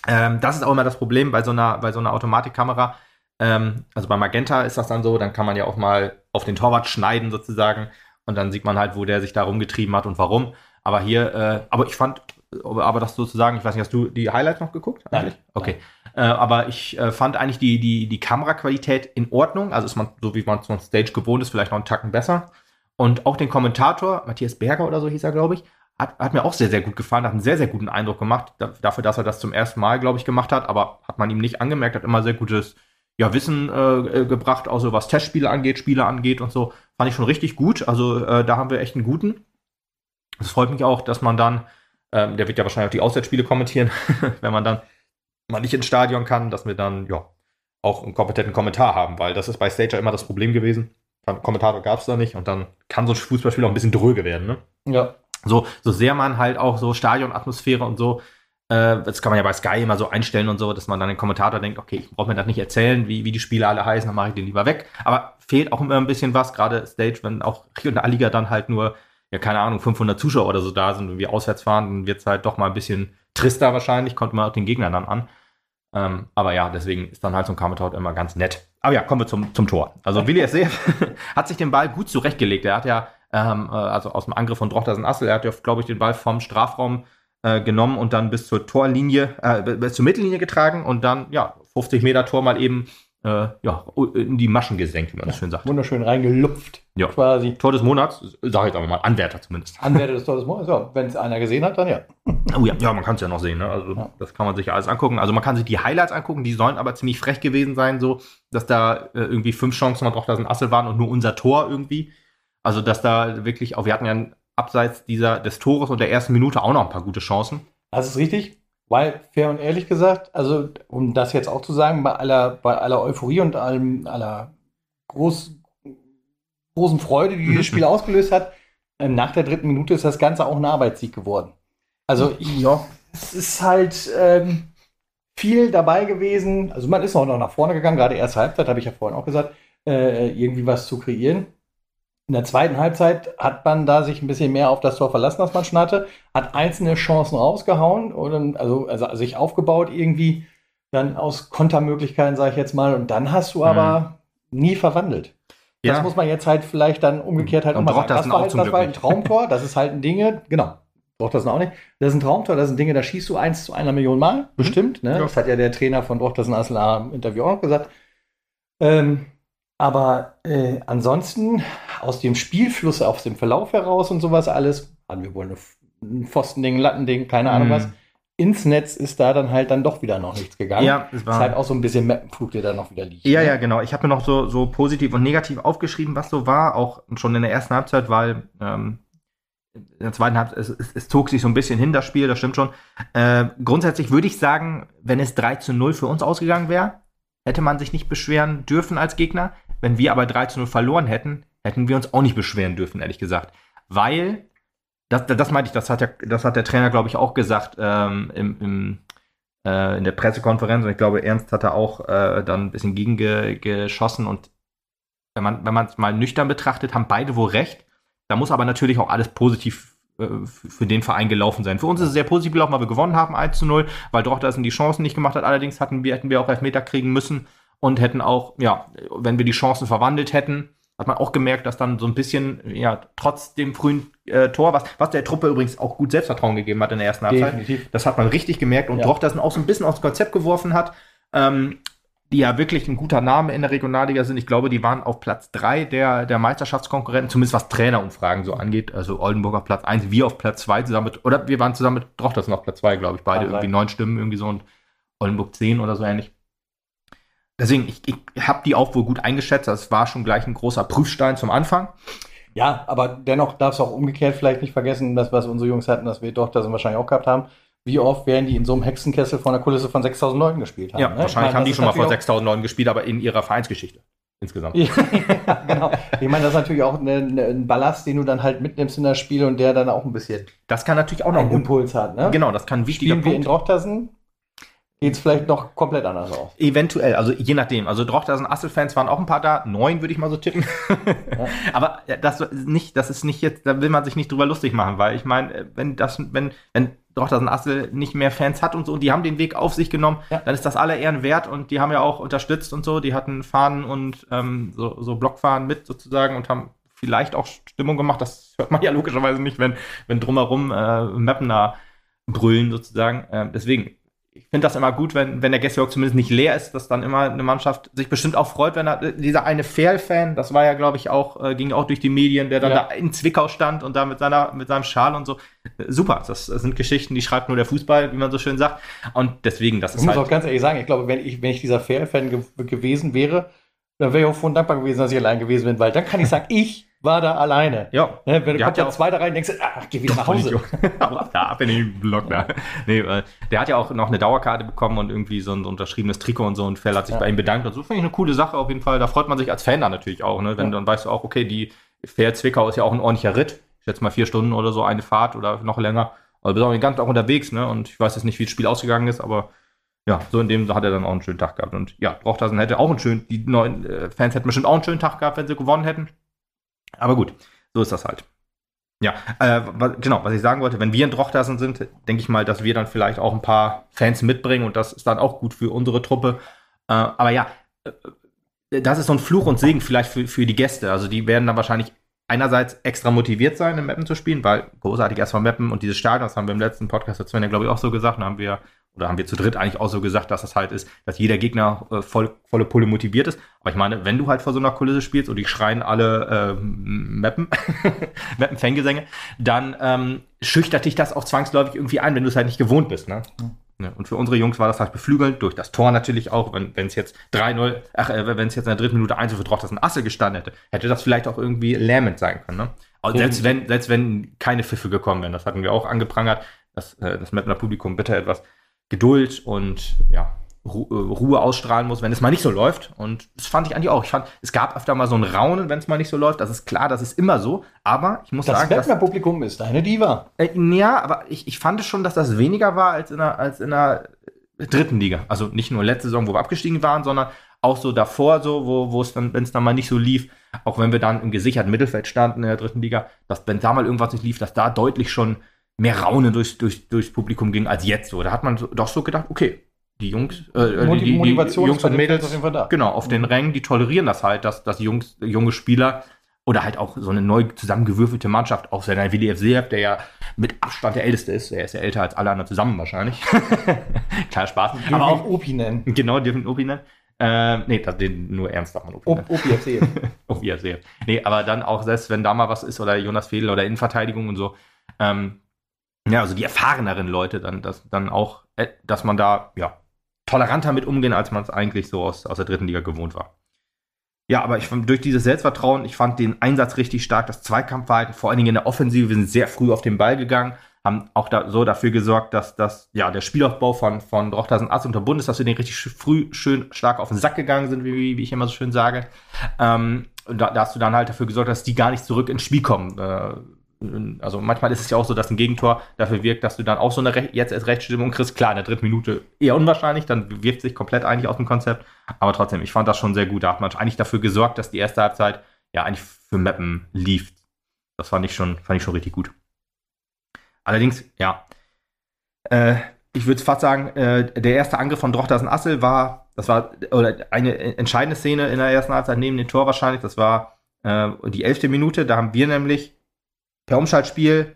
ähm, das ist auch immer das Problem bei so einer, bei so einer Automatikkamera. Ähm, also bei Magenta ist das dann so, dann kann man ja auch mal auf den Torwart schneiden sozusagen und dann sieht man halt, wo der sich da rumgetrieben hat und warum. Aber hier, äh, aber ich fand, aber das sozusagen, ich weiß nicht, hast du die Highlights noch geguckt? Eigentlich? Nein. Okay. Äh, aber ich äh, fand eigentlich die, die, die Kameraqualität in Ordnung. Also ist man, so wie man es von Stage gewohnt ist, vielleicht noch einen Tacken besser. Und auch den Kommentator, Matthias Berger oder so hieß er, glaube ich, hat, hat mir auch sehr, sehr gut gefallen, hat einen sehr, sehr guten Eindruck gemacht, dafür, dass er das zum ersten Mal, glaube ich, gemacht hat, aber hat man ihm nicht angemerkt, hat immer sehr gutes ja, Wissen äh, gebracht, also was Testspiele angeht, Spiele angeht und so. Fand ich schon richtig gut. Also äh, da haben wir echt einen guten. Es freut mich auch, dass man dann, ähm, der wird ja wahrscheinlich auch die Auswärtsspiele kommentieren, wenn man dann mal nicht ins Stadion kann, dass wir dann ja auch einen kompetenten Kommentar haben, weil das ist bei Stage ja immer das Problem gewesen. Kommentator gab es da nicht und dann kann so ein Fußballspiel auch ein bisschen dröge werden, ne? Ja. So, so sehr man halt auch so Stadionatmosphäre und so, äh, das kann man ja bei Sky immer so einstellen und so, dass man dann den Kommentator denkt, okay, ich brauche mir das nicht erzählen, wie, wie die Spiele alle heißen, dann mache ich den lieber weg. Aber fehlt auch immer ein bisschen was, gerade Stage, wenn auch A-Liga dann halt nur ja, keine Ahnung, 500 Zuschauer oder so da sind und wir auswärts fahren, dann wird es halt doch mal ein bisschen trister wahrscheinlich, kommt man auch den Gegnern dann an. Ähm, aber ja, deswegen ist dann halt so ein Karmetaut immer ganz nett. Aber ja, kommen wir zum, zum Tor. Also Willi SC hat sich den Ball gut zurechtgelegt. Er hat ja, ähm, äh, also aus dem Angriff von Drochtersen Assel, er hat ja, glaube ich, den Ball vom Strafraum äh, genommen und dann bis zur Torlinie, äh, bis zur Mittellinie getragen und dann, ja, 50 Meter Tor mal eben äh, ja, in die Maschen gesenkt, wie man das schön sagt. Wunderschön reingelupft. Ja. Quasi. Tor des Monats, sage ich jetzt aber mal, Anwärter zumindest. Anwärter des Tor des Monats, ja. Wenn es einer gesehen hat, dann ja. Oh ja, ja man kann es ja noch sehen. Ne? Also ja. das kann man sich alles angucken. Also man kann sich die Highlights angucken, die sollen aber ziemlich frech gewesen sein, so, dass da äh, irgendwie fünf Chancen noch drauf, dass ein Assel waren und nur unser Tor irgendwie. Also dass da wirklich, auch wir hatten ja abseits dieser, des Tores und der ersten Minute auch noch ein paar gute Chancen. Das ist richtig. Weil, fair und ehrlich gesagt, also um das jetzt auch zu sagen, bei aller, bei aller Euphorie und allem, aller groß, großen Freude, die dieses Spiel ausgelöst hat, äh, nach der dritten Minute ist das Ganze auch ein Arbeitssieg geworden. Also, ja, es ist halt ähm, viel dabei gewesen. Also, man ist auch noch nach vorne gegangen, gerade erste Halbzeit, habe ich ja vorhin auch gesagt, äh, irgendwie was zu kreieren. In der zweiten Halbzeit hat man da sich ein bisschen mehr auf das Tor verlassen, als man schon hatte, hat einzelne Chancen rausgehauen oder also, also sich aufgebaut irgendwie, dann aus Kontermöglichkeiten, sage ich jetzt mal, und dann hast du aber mhm. nie verwandelt. Ja. Das muss man jetzt halt vielleicht dann umgekehrt halt und auch mal sagen. Das, war, halt, das war ein Traumtor, das ist halt ein Ding, genau. Braucht das auch nicht. Das ist ein Traumtor, das sind Dinge, da schießt du eins zu einer Million Mal, mhm. bestimmt. Ne? Ja. Das hat ja der Trainer von Drochtersen Aslar im Interview auch noch gesagt. Ähm, aber äh, ansonsten aus dem Spielfluss, aus dem Verlauf heraus und sowas alles, hatten wir wohl ein Pfostending, Lattending, keine Ahnung mm. was. Ins Netz ist da dann halt dann doch wieder noch nichts gegangen. Ja, es war ist halt auch so ein bisschen Mappenflug, der da noch wieder liegt. Ja, ne? ja, genau. Ich habe mir noch so, so positiv und negativ aufgeschrieben, was so war, auch schon in der ersten Halbzeit, weil ähm, in der zweiten Halbzeit, es, es, es, zog sich so ein bisschen hin, das Spiel, das stimmt schon. Äh, grundsätzlich würde ich sagen, wenn es 3 zu 0 für uns ausgegangen wäre, hätte man sich nicht beschweren dürfen als Gegner. Wenn wir aber 3 zu 0 verloren hätten, hätten wir uns auch nicht beschweren dürfen, ehrlich gesagt. Weil, das, das meinte ich, das hat, ja, das hat der Trainer, glaube ich, auch gesagt ähm, im, im, äh, in der Pressekonferenz. Und ich glaube, Ernst hat da auch äh, dann ein bisschen gegengeschossen. Und wenn man es mal nüchtern betrachtet, haben beide wohl recht. Da muss aber natürlich auch alles positiv äh, für den Verein gelaufen sein. Für uns ist es sehr positiv gelaufen, weil wir gewonnen haben, 1 zu 0, weil Drochtersen die Chancen nicht gemacht hat. Allerdings hatten wir, hätten wir auch Elfmeter kriegen müssen und hätten auch, ja, wenn wir die Chancen verwandelt hätten, hat man auch gemerkt, dass dann so ein bisschen, ja, trotz dem frühen äh, Tor, was, was der Truppe übrigens auch gut Selbstvertrauen gegeben hat in der ersten Halbzeit, Definitiv. das hat man richtig gemerkt und ja. doch, dass man auch so ein bisschen aufs Konzept geworfen hat, ähm, die ja wirklich ein guter Name in der Regionalliga sind. Ich glaube, die waren auf Platz drei der, der Meisterschaftskonkurrenten, zumindest was Trainerumfragen so angeht. Also Oldenburg auf Platz eins, wir auf Platz zwei zusammen mit, oder wir waren zusammen mit Drochtersen auf Platz zwei, glaube ich, beide irgendwie neun Stimmen irgendwie so und Oldenburg zehn oder so ähnlich deswegen, ich, ich habe die auch wohl gut eingeschätzt. Das war schon gleich ein großer Prüfstein zum Anfang. Ja, aber dennoch darfst du auch umgekehrt vielleicht nicht vergessen, dass was unsere Jungs hatten, dass wir doch das wahrscheinlich auch gehabt haben. Wie oft werden die in so einem Hexenkessel vor einer Kulisse von 6000 Leuten gespielt haben? Ja, ne? wahrscheinlich meine, haben die schon mal vor 6000 Leuten gespielt, aber in ihrer Vereinsgeschichte insgesamt. ja, genau. Ich meine, das ist natürlich auch eine, ein Ballast, den du dann halt mitnimmst in das Spiel und der dann auch ein bisschen. Das kann natürlich auch noch einen Impuls hat. Ne? Genau, das kann ein wichtiger Spielen Punkt. Wir in Drochtersen geht es vielleicht noch komplett anders aus. Eventuell, also je nachdem. Also Drochtersen Assel-Fans waren auch ein paar da, neun würde ich mal so tippen. Ja. Aber das nicht, das ist nicht jetzt, da will man sich nicht drüber lustig machen, weil ich meine, wenn das, wenn, wenn Drochtersen Assel nicht mehr Fans hat und so, und die haben den Weg auf sich genommen, ja. dann ist das aller Ehren wert und die haben ja auch unterstützt und so, die hatten Fahnen und ähm, so, so Blockfahnen mit sozusagen und haben vielleicht auch Stimmung gemacht. Das hört man ja logischerweise nicht, wenn, wenn drumherum äh, Mapner brüllen sozusagen. Äh, deswegen, ich finde das immer gut, wenn, wenn der Guestwork zumindest nicht leer ist, dass dann immer eine Mannschaft sich bestimmt auch freut, wenn er, dieser eine Fair-Fan, das war ja, glaube ich, auch, äh, ging auch durch die Medien, der dann ja. da in Zwickau stand und da mit seiner, mit seinem Schal und so. Super, das, das, sind Geschichten, die schreibt nur der Fußball, wie man so schön sagt. Und deswegen, das ist ich halt. Ich muss auch ganz ehrlich sagen, ich glaube, wenn ich, wenn ich dieser Fair-Fan ge gewesen wäre, dann wäre ich auch von dankbar gewesen, dass ich allein gewesen bin, weil dann kann ich sagen, ich war da alleine. Ja. Ne, wenn du kommt ja zwei da rein, denkst du, ach, geh wieder nach Hause. da bin ich im Block da. Nee, der hat ja auch noch eine Dauerkarte bekommen und irgendwie so ein, so unterschriebenes Trikot und so und Fell hat sich ja. bei ihm bedankt. Und so finde ich eine coole Sache auf jeden Fall. Da freut man sich als Fan dann natürlich auch, ne? Wenn ja. dann weißt du auch, okay, die Fair Zwickau ist ja auch ein ordentlicher Ritt. Ich schätze mal vier Stunden oder so eine Fahrt oder noch länger. Also bist auch den ganzen Tag unterwegs, ne? Und ich weiß jetzt nicht, wie das Spiel ausgegangen ist, aber ja, so in dem hat er dann auch einen schönen Tag gehabt. Und ja, Brauchtasen hätte auch einen schönen, die neuen äh, Fans hätten bestimmt auch einen schönen Tag gehabt, wenn sie gewonnen hätten. Aber gut, so ist das halt. Ja, äh, genau, was ich sagen wollte, wenn wir in Drochtersen sind, denke ich mal, dass wir dann vielleicht auch ein paar Fans mitbringen und das ist dann auch gut für unsere Truppe. Äh, aber ja, äh, das ist so ein Fluch und Segen vielleicht für, für die Gäste. Also die werden dann wahrscheinlich einerseits extra motiviert sein, im Mappen zu spielen, weil großartig erstmal Mappen und dieses Stadion, das haben wir im letzten Podcast dazu glaube ich, auch so gesagt, da haben wir oder haben wir zu dritt eigentlich auch so gesagt, dass das halt ist, dass jeder Gegner äh, voll, volle Pulle motiviert ist. Aber ich meine, wenn du halt vor so einer Kulisse spielst und die schreien alle äh, Mappen, Mappen-Fangesänge, dann ähm, schüchtert dich das auch zwangsläufig irgendwie ein, wenn du es halt nicht gewohnt bist. Ne? Mhm. Ja, und für unsere Jungs war das halt beflügelnd, durch das Tor natürlich auch, wenn es jetzt 3-0, ach, äh, wenn es jetzt in der dritten Minute 1 für Trocht ein Assel gestanden hätte, hätte das vielleicht auch irgendwie lähmend sein können. Ne? Also selbst wenn, selbst wenn keine Pfiffe gekommen wären, das hatten wir auch angeprangert, dass äh, das Mapner Publikum bitte etwas Geduld und ja, äh, Ruhe ausstrahlen muss, wenn es mal nicht so läuft. Und das fand ich eigentlich auch. Ich fand, es gab öfter mal so ein Raunen, wenn es mal nicht so läuft. Das ist klar, das ist immer so. Aber ich muss das sagen. Das Publikum ist eine Diva. Äh, ja, aber ich, ich fand schon, dass das weniger war als in, der, als in der dritten Liga. Also nicht nur letzte Saison, wo wir abgestiegen waren, sondern auch so davor, so, wo, wo es dann, wenn es dann mal nicht so lief, auch wenn wir dann im gesicherten Mittelfeld standen in der dritten Liga, dass wenn da mal irgendwas nicht lief, dass da deutlich schon mehr Raunen durch, durch, durchs Publikum ging als jetzt so. Da hat man so, doch so gedacht, okay, die Jungs, äh, die, die, die Jungs und Mädels, auf jeden Fall da. genau, auf mhm. den Rängen, die tolerieren das halt, dass, dass Jungs, junge Spieler oder halt auch so eine neu zusammengewürfelte Mannschaft, auch seiner WDF Seeb, der ja mit Abstand der Älteste ist, der ist ja älter als alle anderen zusammen wahrscheinlich. Klar, Spaß. Dürfen Aber auch Opi nennen. Genau, dürfen Opi nennen. Äh, nee, das, den nur ernst darf man Opi nennen. Opi. Nee, aber dann auch selbst, wenn da mal was ist oder Jonas Fedel oder Innenverteidigung und so, ähm, ja, also die erfahreneren Leute dann, dass, dann auch, äh, dass man da, ja, toleranter mit umgehen, als man es eigentlich so aus, aus der dritten Liga gewohnt war. Ja, aber ich durch dieses Selbstvertrauen, ich fand den Einsatz richtig stark, das Zweikampfverhalten, vor allen Dingen in der Offensive, wir sind sehr früh auf den Ball gegangen, haben auch da, so dafür gesorgt, dass, dass ja, der Spielaufbau von, von Drochtersen Ass unter Bund ist, dass wir den richtig früh schön stark auf den Sack gegangen sind, wie, wie ich immer so schön sage. Ähm, da, da hast du dann halt dafür gesorgt, dass die gar nicht zurück ins Spiel kommen. Äh, also manchmal ist es ja auch so, dass ein Gegentor dafür wirkt, dass du dann auch so eine Re jetzt als Rechtsstimmung kriegst. Klar, in der dritten Minute eher unwahrscheinlich, dann wirft sich komplett eigentlich aus dem Konzept. Aber trotzdem, ich fand das schon sehr gut. Da hat man eigentlich dafür gesorgt, dass die erste Halbzeit ja eigentlich für Mappen lief. Das fand ich schon, fand ich schon richtig gut. Allerdings, ja, äh, ich würde fast sagen, äh, der erste Angriff von Drochtersen Assel war, das war oder eine entscheidende Szene in der ersten Halbzeit neben dem Tor wahrscheinlich. Das war äh, die elfte Minute. Da haben wir nämlich per Umschaltspiel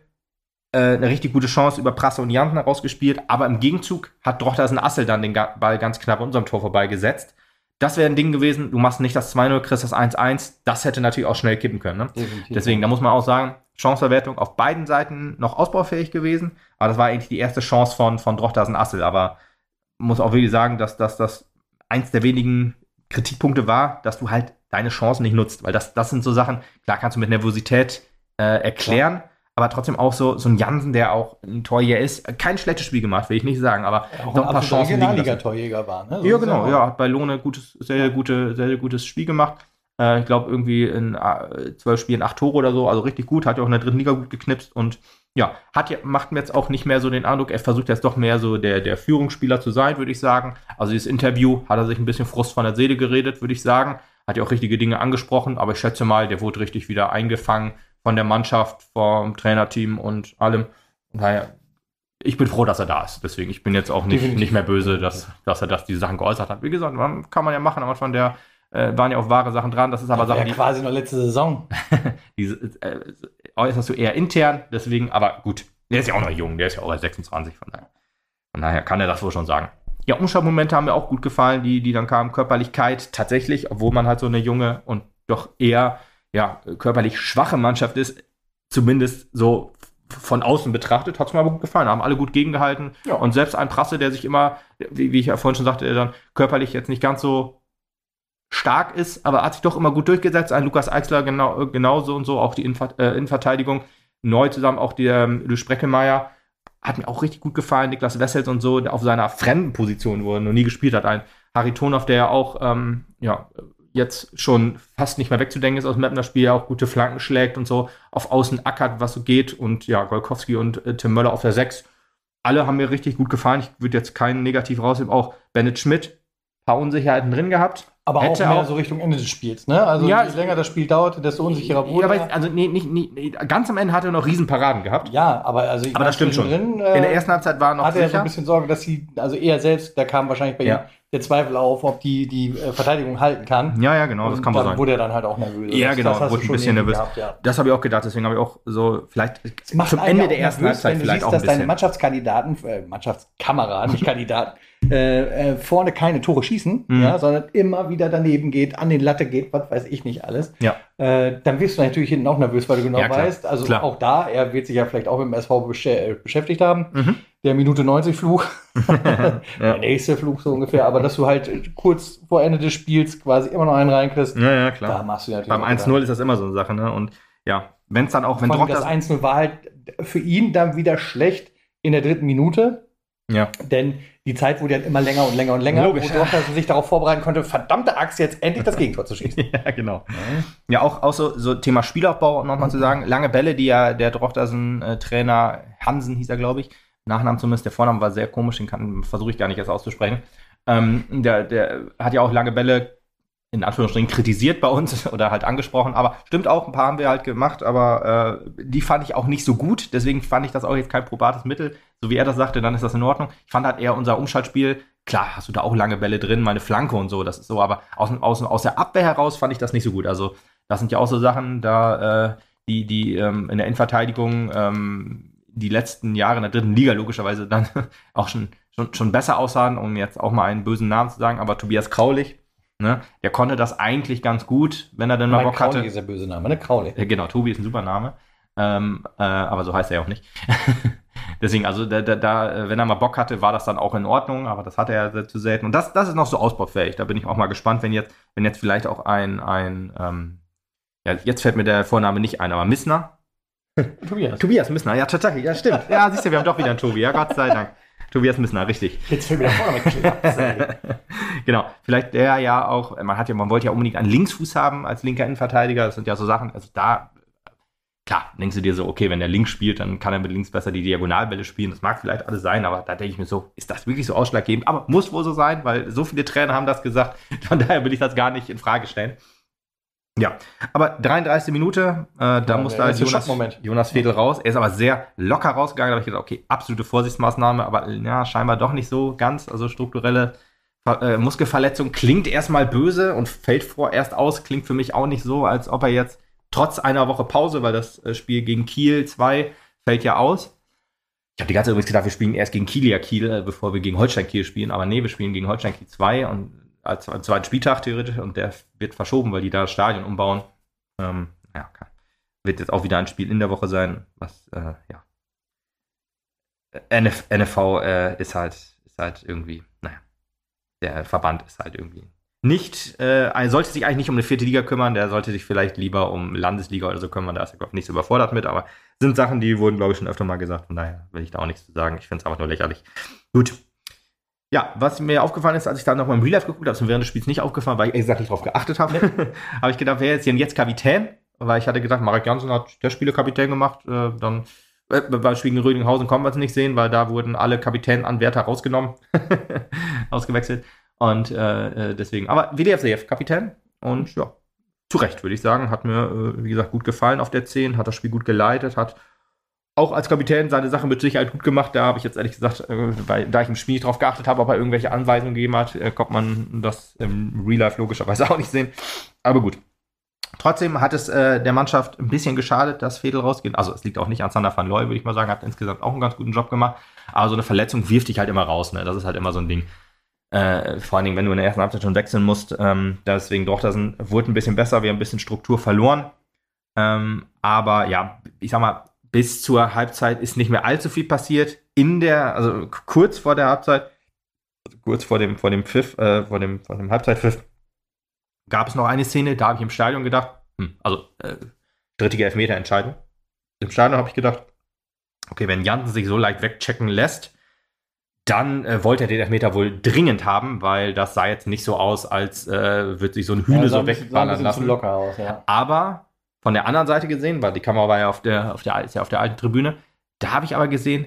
äh, eine richtig gute Chance über Prasse und Janten herausgespielt, aber im Gegenzug hat Drochtersen Assel dann den Ball ganz knapp an unserem Tor vorbeigesetzt. Das wäre ein Ding gewesen, du machst nicht das 2-0, kriegst das 1-1, das hätte natürlich auch schnell kippen können. Ne? Deswegen, da muss man auch sagen, Chanceverwertung auf beiden Seiten noch ausbaufähig gewesen, aber das war eigentlich die erste Chance von, von Drochtersen Assel, aber muss auch wirklich sagen, dass, dass das eins der wenigen Kritikpunkte war, dass du halt deine Chancen nicht nutzt, weil das, das sind so Sachen, klar kannst du mit Nervosität äh, erklären. Ja. Aber trotzdem auch so, so ein Jansen, der auch ein Torjäger ist. Kein schlechtes Spiel gemacht, will ich nicht sagen, aber ja, auch noch ein paar Chancen. Regionalliga-Torjäger war, ne? So ja, genau, ja. Hat bei Lohne gutes, sehr, sehr, gute, sehr, gutes Spiel gemacht. Äh, ich glaube, irgendwie in äh, zwölf Spielen acht Tore oder so, also richtig gut. Hat ja auch in der dritten Liga gut geknipst und ja, hat ja, macht mir jetzt auch nicht mehr so den Eindruck, er versucht jetzt doch mehr so der, der Führungsspieler zu sein, würde ich sagen. Also dieses Interview hat er sich ein bisschen Frust von der Seele geredet, würde ich sagen. Hat ja auch richtige Dinge angesprochen, aber ich schätze mal, der wurde richtig wieder eingefangen von der Mannschaft, vom Trainerteam und allem. Daher, ich bin froh, dass er da ist. Deswegen, ich bin jetzt auch nicht, nicht mehr böse, dass, dass er das, diese Sachen geäußert hat. Wie gesagt, kann man ja machen, aber von der äh, waren ja auch wahre Sachen dran. Das ist aber das Sachen, ja quasi noch letzte Saison. diese äh, äußerst du eher intern, deswegen, aber gut. Der ist ja auch noch jung, der ist ja auch erst 26, von daher. Von daher kann er das wohl schon sagen. Ja, Umschaltmomente haben mir auch gut gefallen, die, die dann kamen. Körperlichkeit tatsächlich, obwohl man halt so eine junge und doch eher ja, körperlich schwache Mannschaft ist, zumindest so von außen betrachtet, hat es mir aber gut gefallen. Haben alle gut gegengehalten. Ja. Und selbst ein Prasse, der sich immer, wie, wie ich ja vorhin schon sagte, der dann körperlich jetzt nicht ganz so stark ist, aber hat sich doch immer gut durchgesetzt. Ein Lukas Eichsler genau, genauso und so, auch die Innenver äh, Innenverteidigung. Neu zusammen auch der ähm, Luis Spreckelmeier. Hat mir auch richtig gut gefallen. Niklas Wessels und so, auf seiner fremden Position, wo er noch nie gespielt hat. Ein Harry Tonov, der ja auch ähm, ja, jetzt schon fast nicht mehr wegzudenken ist aus dem Mapner Spiel, auch gute Flanken schlägt und so auf Außen ackert, was so geht. Und ja, Golkowski und äh, Tim Möller auf der 6. Alle haben mir richtig gut gefallen. Ich würde jetzt keinen negativ rausnehmen. Auch Bennett Schmidt, paar Unsicherheiten drin gehabt. Aber auch mehr auch- so Richtung Ende des Spiels, ne? Also Ja, je länger das Spiel dauerte, desto unsicherer Ja, wurde aber er. also nee, nicht, nee, ganz am Ende hat er noch Riesenparaden gehabt. Ja, aber also ich Aber das stimmt schon. zwischendrin, In äh, der ersten Halbzeit war er noch hatte er so sicher. ein bisschen Sorge, dass sie, also er selbst, da kam wahrscheinlich bei Ja. ihm der Zweifel auf, ob die, die äh, Verteidigung halten kann. ja, ja, genau, das Und kann dann sein. wurde er dann halt auch nervös. Ja, Das- genau, das wurde ein bisschen nervös. Gehabt, ja. Das habe ich auch gedacht, deswegen habe ich auch so vielleicht zum Ende der ersten Halbzeit wenn du vielleicht siehst, auch ein dass deine bisschen. Mannschaftskandidaten, äh, Mannschaftskameraden, nicht Kandidaten, äh, äh, vorne keine Tore schießen, Mhm. ja, sondern immer wieder daneben geht, an den Latte geht, was weiß ich nicht alles. Ja. Äh, dann wirst du natürlich hinten auch nervös, weil du genau Ja, klar. weißt, also Klar. auch da, er wird sich ja vielleicht auch mit dem SV besch beschäftigt haben. Mhm. Der Minute 90 Fluch, der nächste Fluch so ungefähr, aber dass du halt äh, kurz vor Ende des Spiels quasi immer noch einen reinkriegst, Ja, ja, da klar. machst du natürlich Beim auch 1-0 ist das immer so eine Sache, ne? Und ja, wenn es dann auch, wenn Droch das das. 1-0 war halt für ihn dann wieder schlecht in der dritten Minute, Ja. denn die Zeit wurde dann immer länger und länger und länger, Logisch. wo Dortmund sich darauf vorbereiten konnte, verdammte Axt, jetzt endlich das Gegentor zu schießen. ja, genau. Ja, auch, auch so, so Thema Spielaufbau nochmal zu sagen. Lange Bälle, die ja der Drochtersen-Trainer Hansen hieß er, glaube ich. Nachnamen zumindest, der Vorname war sehr komisch, den versuche ich gar nicht erst auszusprechen. Ähm, der, der hat ja auch lange Bälle in Anführungsstrichen kritisiert bei uns oder halt angesprochen, aber stimmt auch, ein paar haben wir halt gemacht, aber äh, die fand ich auch nicht so gut, deswegen fand ich das auch jetzt kein probates Mittel. So wie er das sagte, dann ist das in Ordnung. Ich fand halt eher unser Umschaltspiel, klar hast du da auch lange Bälle drin, meine Flanke und so, das ist so, aber aus, aus, aus der Abwehr heraus fand ich das nicht so gut. Also das sind ja auch so Sachen, da äh, die, die ähm, in der Innenverteidigung ähm, die letzten Jahre in der dritten Liga logischerweise dann auch schon, schon, schon besser aussahen, um jetzt auch mal einen bösen Namen zu sagen, aber Tobias Kraulich, ne, der konnte das eigentlich ganz gut, wenn er denn mal Bock hatte. Crowley ist der böse Name, ne? Äh, Genau, Tobi ist ein super Name. Ähm, äh, aber so heißt er ja auch nicht. Deswegen, also da, da, da, wenn er mal Bock hatte, war das dann auch in Ordnung, aber das hatte er zu selten. Und das, das ist noch so ausbaufähig. Da bin ich auch mal gespannt, wenn jetzt, wenn jetzt vielleicht auch ein, ein ähm, ja, jetzt fällt mir der Vorname nicht ein, aber Missner. Tobias. Tobias Missner, ja, tatsächlich, ja, stimmt. Ja, siehst du, wir haben doch wieder einen Tobi, ja, Gott sei Dank. Tobias Missner, richtig. Jetzt fällt mir der Vorname klar. genau, vielleicht der ja auch, man hat ja, man wollte ja unbedingt einen Linksfuß haben als linker Innenverteidiger. Das sind ja so Sachen, also da, klar, denkst du dir so, okay, wenn der links spielt, dann kann er mit links besser die Diagonalbälle spielen. Das mag vielleicht alles sein, aber da denke ich mir so, ist das wirklich so ausschlaggebend? Aber muss wohl so sein, weil so viele Trainer haben das gesagt. Von daher will ich das gar nicht in Frage stellen. Ja, aber 33. Minute, äh, da musste der halt Jonas. Jonas Fedel raus. Er ist aber sehr locker rausgegangen. Da habe ich gedacht, okay, absolute Vorsichtsmaßnahme, aber ja, scheinbar doch nicht so ganz. Also strukturelle äh, Muskelverletzung klingt erstmal böse und fällt vorerst aus. Klingt für mich auch nicht so, als ob er jetzt trotz einer Woche Pause, weil das äh, Spiel gegen Kiel 2 fällt ja aus. Ich habe die ganze Zeit übrigens gedacht, wir spielen erst gegen Kiel ja Kiel, bevor wir gegen Holstein Kiel spielen. Aber nee, wir spielen gegen Holstein Kiel 2 und als, als zweiten Spieltag theoretisch und der wird verschoben, weil die da das Stadion umbauen. Ähm, ja, kann. Wird jetzt auch wieder ein Spiel in der Woche sein, was, äh, ja. NF, NFV äh, ist halt, ist halt irgendwie, naja, der Verband ist halt irgendwie nicht, äh, sollte sich eigentlich nicht um eine vierte Liga kümmern, der sollte sich vielleicht lieber um Landesliga oder so kümmern, da ist er, glaube ich, nicht so überfordert mit, aber sind Sachen, die wurden, glaube ich, schon öfter mal gesagt, von daher will ich da auch nichts zu sagen. Ich finde es einfach nur lächerlich. Gut. Ja, was mir aufgefallen ist, als ich da noch mal im Real Life geguckt habe, ist mir während des Spiels nicht aufgefallen, weil ich ehrlich gesagt nicht drauf geachtet habe, habe ich gedacht, wer ist denn jetzt Kapitän? Weil ich hatte gedacht, Marek Janssen hat der Spiele-Kapitän gemacht, äh, dann äh, beim Spiel gegen Rödinghausen konnten wir es nicht sehen, weil da wurden alle Kapitänanwärter rausgenommen, ausgewechselt. Und äh, äh, deswegen, aber WDF Kapitän und ja, zu Recht, würde ich sagen. Hat mir, äh, wie gesagt, gut gefallen auf der 10, hat das Spiel gut geleitet, hat auch als Kapitän seine Sache mit Sicherheit gut gemacht. Da habe ich jetzt ehrlich gesagt, äh, weil, da ich im Spiel nicht drauf geachtet habe, ob er irgendwelche Anweisungen gegeben hat, äh, kommt man das im Real Life logischerweise auch nicht sehen. Aber gut. Trotzdem hat es äh, der Mannschaft ein bisschen geschadet, dass Fedel rausgeht. Also es liegt auch nicht an Sander van Looy, würde ich mal sagen, hat insgesamt auch einen ganz guten Job gemacht. Aber so eine Verletzung wirft dich halt immer raus. Ne? Das ist halt immer so ein Ding. Äh, vor allen Dingen, wenn du in der ersten Halbzeit schon wechseln musst. Ähm, deswegen doch, das wurde ein bisschen besser. Wir haben ein bisschen Struktur verloren. Ähm, aber ja, ich sag mal, bis zur Halbzeit ist nicht mehr allzu viel passiert. In der, also kurz vor der Halbzeit, also kurz vor dem, vor dem Pfiff, äh, vor dem, vor dem Halbzeitpfiff, gab es noch eine Szene, da habe ich im Stadion gedacht, hm, also äh, strittige Elfmeter entscheiden. Im Stadion habe ich gedacht, okay, wenn Jansen sich so leicht wegchecken lässt, dann äh, wollte er den Elfmeter wohl dringend haben, weil das sah jetzt nicht so aus, als äh, würde sich so ein Hühne Ja, so wegballern lassen. zu locker aus, ja. Aber von der anderen Seite gesehen, weil die Kamera war ja auf der, auf der, ist ja auf der alten Tribüne, da habe ich aber gesehen,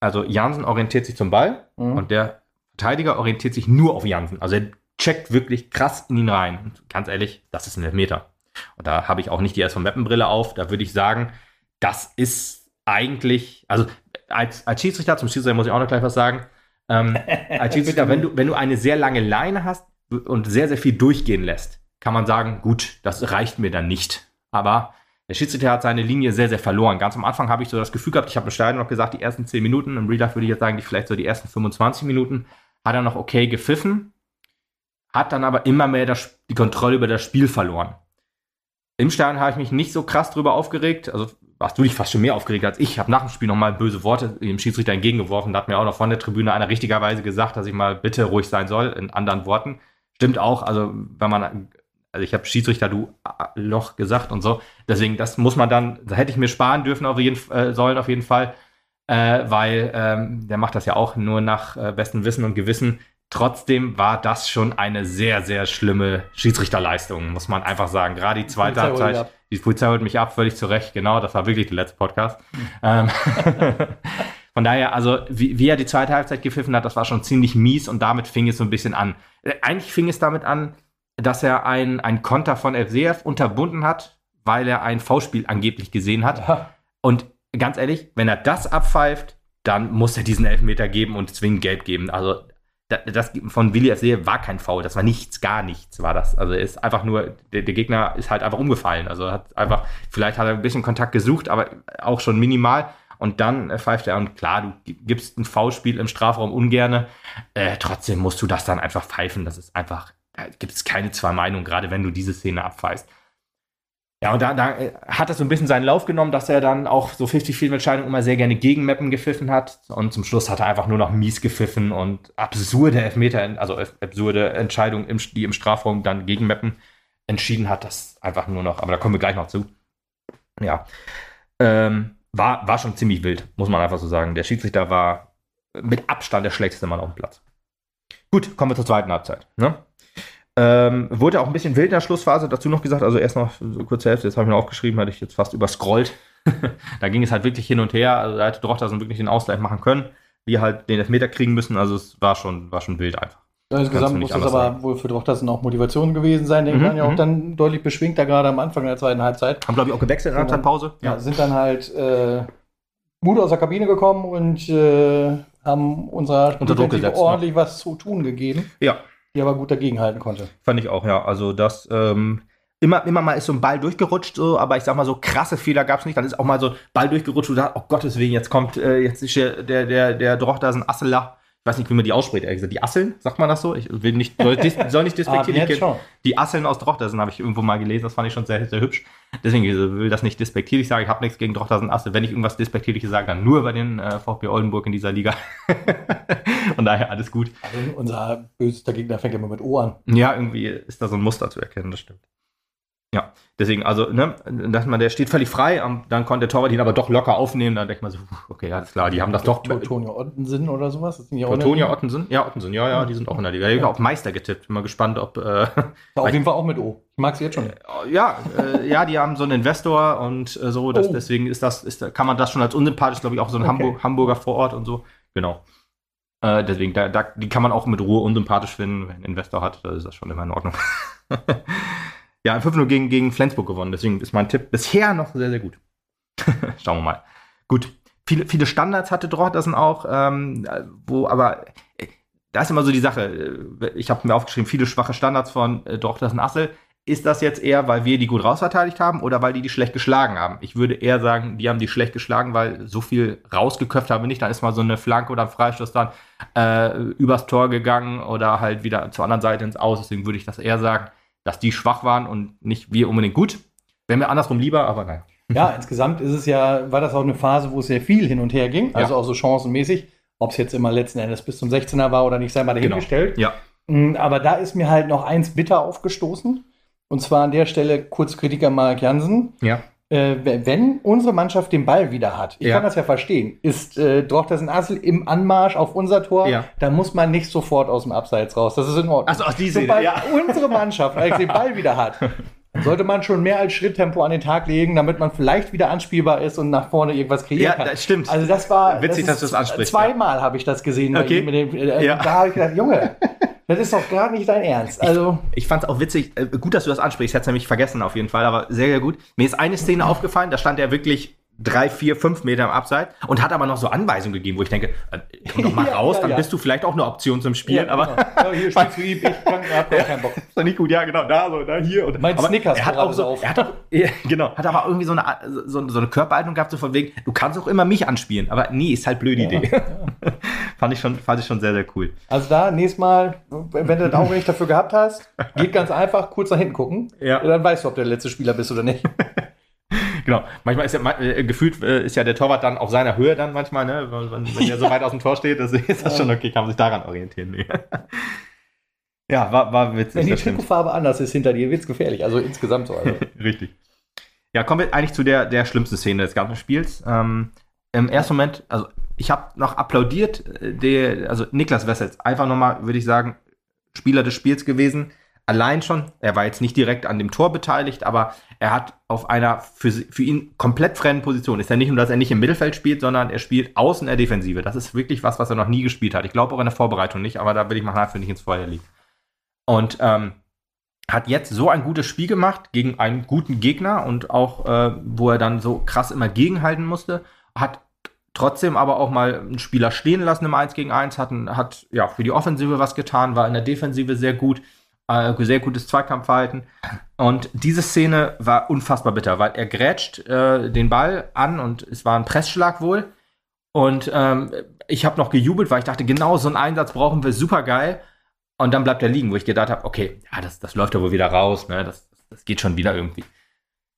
also Jansen orientiert sich zum Ball Mhm. und der Verteidiger orientiert sich nur auf Jansen. Also er checkt wirklich krass in ihn rein. Und ganz ehrlich, das ist ein Elfmeter. Und da habe ich auch nicht die erst von Mappenbrille auf. Da würde ich sagen, das ist eigentlich, also als, als Schiedsrichter, zum Schiedsrichter muss ich auch noch gleich was sagen. Ähm, als Schiedsrichter, wenn du, wenn du eine sehr lange Leine hast und sehr, sehr viel durchgehen lässt, kann man sagen, gut, das reicht mir dann nicht. Aber der Schiedsrichter hat seine Linie sehr, sehr verloren. Ganz am Anfang habe ich so das Gefühl gehabt, ich habe im Stadion noch gesagt, die ersten 10 Minuten, im Real würde ich jetzt sagen, vielleicht so die ersten 25 Minuten, hat er noch okay gepfiffen, hat dann aber immer mehr das, die Kontrolle über das Spiel verloren. Im Stadion habe ich mich nicht so krass drüber aufgeregt, also warst du dich fast schon mehr aufgeregt als ich. Ich habe nach dem Spiel nochmal böse Worte dem Schiedsrichter entgegengeworfen. Da hat mir auch noch von der Tribüne einer richtigerweise gesagt, dass ich mal bitte ruhig sein soll, in anderen Worten. Stimmt auch, also wenn man also ich habe Schiedsrichter du Loch gesagt und so. Deswegen, das muss man dann, da hätte ich mir sparen dürfen auf jeden äh, sollen auf jeden Fall, äh, weil ähm, der macht das ja auch nur nach äh, bestem Wissen und Gewissen. Trotzdem war das schon eine sehr, sehr schlimme Schiedsrichterleistung, muss man einfach sagen. Gerade die zweite Halbzeit, die Polizei holt mich ab, völlig zurecht. Genau, das war wirklich der letzte Podcast. Mhm. Von daher, also wie, wie, er die zweite Halbzeit gepfiffen hat, das war schon ziemlich mies und damit fing es so ein bisschen an. Äh, eigentlich fing es damit an, dass er ein, ein Konter von FCF unterbunden hat, weil er ein V-Spiel angeblich gesehen hat. Ja. Und ganz ehrlich, wenn er das abpfeift, dann muss er diesen Elfmeter geben und zwingend gelb geben. Also das von Willi FC war kein Foul, das war nichts, gar nichts war das. Also er ist einfach nur, der, der, Gegner ist halt einfach umgefallen. Also hat einfach, vielleicht hat er ein bisschen Kontakt gesucht, aber auch schon minimal. Und dann pfeift er, und klar, du gibst ein Foulspiel im Strafraum ungerne. Äh, trotzdem musst du das dann einfach pfeifen. Das ist einfach gibt es keine zwei Meinungen, gerade wenn du diese Szene abpfeifst. Ja, und da, da, äh, hat das so ein bisschen seinen Lauf genommen, dass er dann auch so 50-50-Entscheidungen immer sehr gerne gegen Mappen gepfiffen hat. Und zum Schluss hat er einfach nur noch mies gepfiffen und absurde Elfmeter, also absurde Entscheidungen, im, die im Strafraum dann gegen Mappen entschieden hat. Das einfach nur noch, aber da kommen wir gleich noch zu. Ja. Ähm, war, war schon ziemlich wild, muss man einfach so sagen. Der Schiedsrichter war mit Abstand der schlechteste Mann auf dem Platz. Gut, kommen wir zur zweiten Halbzeit. Ne? Ähm, wurde auch ein bisschen wild in der Schlussphase dazu noch gesagt, also erst noch so kurze Hälfte, jetzt habe ich mir aufgeschrieben, hatte ich jetzt fast überscrollt. da ging es halt wirklich hin und her, also da hätte Drochtersen wirklich den Ausgleich machen können, wir halt den Elfmeter kriegen müssen, also es war schon, war schon wild einfach. insgesamt muss das aber sagen. wohl für Drochtersen auch Motivation gewesen sein, denke mhm, man ja auch mhm. dann deutlich beschwingter, gerade am Anfang der zweiten Halbzeit. Haben, glaube ich, auch gewechselt in der Halbzeitpause. Ja, sind dann halt äh, Mut aus der Kabine gekommen und äh, haben unserer Unter ordentlich ja. was zu tun gegeben. Ja die aber gut dagegenhalten konnte. Fand ich auch, ja. Also das, ähm, immer, immer mal ist so ein Ball durchgerutscht, so, aber ich sag mal so krasse Fehler gab es nicht. Dann ist auch mal so ein Ball durchgerutscht und da, oh Gottes Willen, jetzt kommt, äh, jetzt ist der, der, der, der Drochter ist ein Asseler ich weiß nicht, wie man die ausspricht, ehrlich gesagt. Die Asseln, sagt man das so? Ich will nicht, soll, dis, soll nicht despektierlich ah, Die Asseln aus Drochtersen habe ich irgendwo mal gelesen, das fand ich schon sehr, sehr hübsch. Deswegen will das nicht despektierlich sagen. Ich habe nichts gegen Drochtersen Assel. Wenn ich irgendwas despektierliches sage, dann nur über den äh, VfB Oldenburg in dieser Liga. Von daher alles gut. Also unser bösester Gegner fängt immer mit O an. Ja, irgendwie ist da so ein Muster zu erkennen, das stimmt. Ja, deswegen, also, ne, dass man, der steht völlig frei, dann konnte der Torwart ihn aber doch locker aufnehmen, dann denkt man so, okay, alles klar, die haben das doch. Totonia Ottensen oder sowas? Das Totonia Ottensen? Ja, Ottensen, ja, ja, die sind auch in der Liga. Ich habe auf Meister getippt, bin mal gespannt, ob. Äh, auf jeden Fall auch mit O. Ich mag sie jetzt schon. Äh, ja, äh, ja, die haben so einen Investor und äh, so, das, oh. deswegen ist das, ist, kann man das schon als unsympathisch, glaube ich, auch so ein okay. Hamburg, Hamburger Vorort und so. Genau. Äh, deswegen, da, da, die kann man auch mit Ruhe unsympathisch finden, wenn ein Investor hat, da ist das schon immer in Ordnung. Ja, 5-0 gegen, gegen Flensburg gewonnen. Deswegen ist mein Tipp bisher noch sehr, sehr gut. Schauen wir mal. Gut. Viele, viele Standards hatte Drochtersen auch, ähm, wo aber äh, da ist immer so die Sache. Äh, ich habe mir aufgeschrieben, viele schwache Standards von äh, Drochtersen Assel. Ist das jetzt eher, weil wir die gut rausverteidigt haben oder weil die die schlecht geschlagen haben? Ich würde eher sagen, die haben die schlecht geschlagen, weil so viel rausgeköpft haben wir nicht. Dann ist mal so eine Flanke oder ein Freistoß dann äh, übers Tor gegangen oder halt wieder zur anderen Seite ins Aus. Deswegen würde ich das eher sagen dass die schwach waren und nicht wir unbedingt gut. Wäre mir andersrum lieber, aber nein. Ja, insgesamt ist es ja, war das auch eine Phase, wo es sehr viel hin und her ging, also ja. auch so chancenmäßig. Ob es jetzt immer letzten Endes bis zum 16er war oder nicht, sei mal dahingestellt. Genau. Ja. Mm, aber da ist mir halt noch eins bitter aufgestoßen. Und zwar an der Stelle kurz Kritiker Mark Jansen. Ja. Äh, wenn unsere Mannschaft den Ball wieder hat, ich ja. kann das ja verstehen, ist äh, Drochtersen Assel im Anmarsch auf unser Tor, ja. dann muss man nicht sofort aus dem Abseits raus. Das ist in Ordnung. Also aus dieser Sobald ja. unsere Mannschaft als den Ball wieder hat, sollte man schon mehr als Schritttempo an den Tag legen, damit man vielleicht wieder anspielbar ist und nach vorne irgendwas kreieren ja, kann. Ja, das stimmt. Also das war witzig, das dass du das ansprichst. Zweimal ja. habe ich das gesehen. Okay. Dem, äh, ja. Da habe ich gedacht, Junge, Das ist doch gar nicht dein Ernst. Also ich, ich fand es auch witzig, äh, gut, dass du das ansprichst, ich hätte es nämlich vergessen auf jeden Fall, aber sehr, sehr gut. Mir ist eine Szene aufgefallen, da stand er wirklich drei, vier, fünf Meter im Abseits und hat aber noch so Anweisungen gegeben, wo ich denke, äh, komm doch mal Ja, raus, ja, dann ja. bist du vielleicht auch eine Option zum Spielen, aber genau. ja, hier steht's wie ich kann hab gar keinen Bock. ist doch nicht gut, ja, genau, da, so, da, hier. Und, Mein aber Snickers er hat gerade auch so, auf. er hat auch, genau, hat aber irgendwie so eine, so, so eine Körperhaltung gehabt, so von wegen, du kannst auch immer mich anspielen, aber nee, ist halt blöde Idee. fand ich schon, fand ich schon sehr, sehr cool. Also da, nächstes Mal, wenn du das Auge nicht dafür gehabt hast, geht ganz einfach, kurz nach hinten gucken. Ja. Dann weißt du, ob du der letzte Spieler bist oder nicht. Genau. Manchmal ist ja äh, gefühlt äh, ist ja der Torwart dann auf seiner Höhe dann manchmal, ne? Wenn, wenn, er so weit aus dem Tor steht, das ist das schon okay, kann man sich daran orientieren. Nee. ja, war, war witzig. Wenn die. Trikotfarbe anders ist hinter dir, wird's gefährlich. Also insgesamt so. Also. Richtig. Ja, kommen wir eigentlich zu der, der schlimmsten Szene des ganzen Spiels. Ähm, Im ersten Moment, also ich habe noch applaudiert, äh, der, also Niklas Wessels, einfach nochmal, würde ich sagen, Spieler des Spiels gewesen. Allein schon, er war jetzt nicht direkt an dem Tor beteiligt, aber er hat auf einer für, für ihn komplett fremden Position. Ist ja nicht nur, dass er nicht im Mittelfeld spielt, sondern er spielt außen der Defensive. Das ist wirklich was, was er noch nie gespielt hat. Ich glaube auch in der Vorbereitung nicht, aber da will ich mal nachher nicht ins Feuer liegen. Und ähm, hat jetzt so ein gutes Spiel gemacht gegen einen guten Gegner und auch, äh, wo er dann so krass immer gegenhalten musste, hat trotzdem aber auch mal einen Spieler stehen lassen im 1 gegen 1, hat, hat ja für die Offensive was getan, war in der Defensive sehr gut, äh, sehr gutes Zweikampfverhalten. Und diese Szene war unfassbar bitter, weil er grätscht äh, den Ball an und es war ein Pressschlag wohl. Und ähm, ich habe noch gejubelt, weil ich dachte, genau so einen Einsatz brauchen wir, super geil. Und dann bleibt er liegen, wo ich gedacht habe, okay, ja, das, das läuft ja wohl wieder raus, ne? Das, das geht schon wieder irgendwie.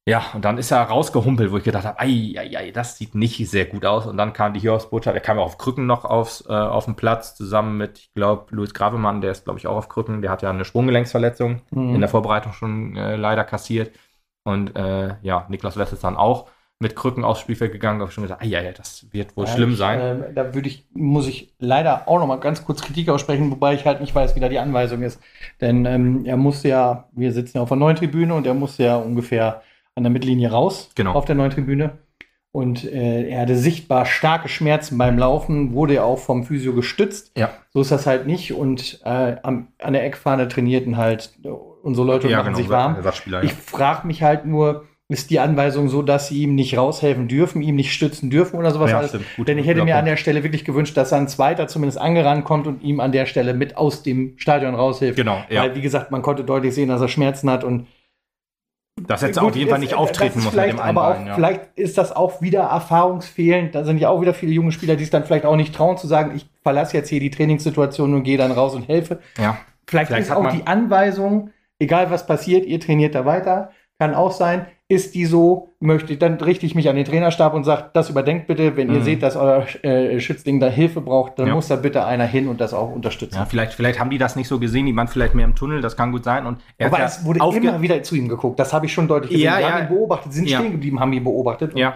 Ja, und dann ist er rausgehumpelt, wo ich gedacht habe, ei, ei, ei, das sieht nicht sehr gut aus. Und dann kam die Hiobsbotschaft, er kam ja auf Krücken noch aufs, äh, auf den Platz, zusammen mit, ich glaube, Luis Gravemann, der ist, glaube ich, auch auf Krücken, der hat ja eine Sprunggelenksverletzung Mhm. in der Vorbereitung schon äh, leider kassiert. Und äh, ja, Niklas West ist dann auch mit Krücken aufs Spielfeld gegangen, habe ich schon gesagt, ei, ei, ei, das wird wohl Ja, schlimm ich, sein. ähm, da würde ich, muss ich leider auch noch mal ganz kurz Kritik aussprechen, wobei ich halt nicht weiß, wie da die Anweisung ist. Denn ähm, er musste ja, wir sitzen ja auf der neuen Tribüne und er musste ja ungefähr an der Mittellinie raus Genau. auf der neuen Tribüne. Und äh, er hatte sichtbar starke Schmerzen beim Laufen, wurde ja auch vom Physio gestützt. Ja. So ist das halt nicht. Und äh, am, an der Eckfahne trainierten halt unsere Leute und machen sich warm. Ersatzspieler, Ich frage mich halt nur, ist die Anweisung so, dass sie ihm nicht raushelfen dürfen, ihm nicht stützen dürfen oder sowas Ja, alles? stimmt. Gut, Denn ich hätte mir an Punkt. der Stelle wirklich gewünscht, dass ein Zweiter zumindest angerannt kommt und ihm an der Stelle mit aus dem Stadion raushilft. Genau, ja. Weil, wie gesagt, man konnte deutlich sehen, dass er Schmerzen hat und Das hätte Gut, auf jeden Fall nicht auftreten muss mit dem aber auch. Ja. Vielleicht ist das auch wieder erfahrungsfehlend. Da sind ja auch wieder viele junge Spieler, die es dann vielleicht auch nicht trauen zu sagen, ich verlasse jetzt hier die Trainingssituation und gehe dann raus und helfe. ja. Vielleicht, Vielleicht ist auch die Anweisung, egal was passiert, ihr trainiert da weiter. Kann auch sein. Ist die so, möchte ich, dann richte ich mich an den Trainerstab und sage, das überdenkt bitte, wenn ihr Mhm. seht, dass euer äh, Schützling da Hilfe braucht, dann Ja. muss da bitte einer hin und das auch unterstützen. Ja, vielleicht, vielleicht haben die das nicht so gesehen, die waren vielleicht mehr im Tunnel, das kann gut sein. Und er Aber es wurde immer wieder zu ihm geguckt. Das habe ich schon deutlich gesehen. Ja, ja. haben ihn beobachtet, sind Ja. stehen geblieben, haben ihn beobachtet. Ja,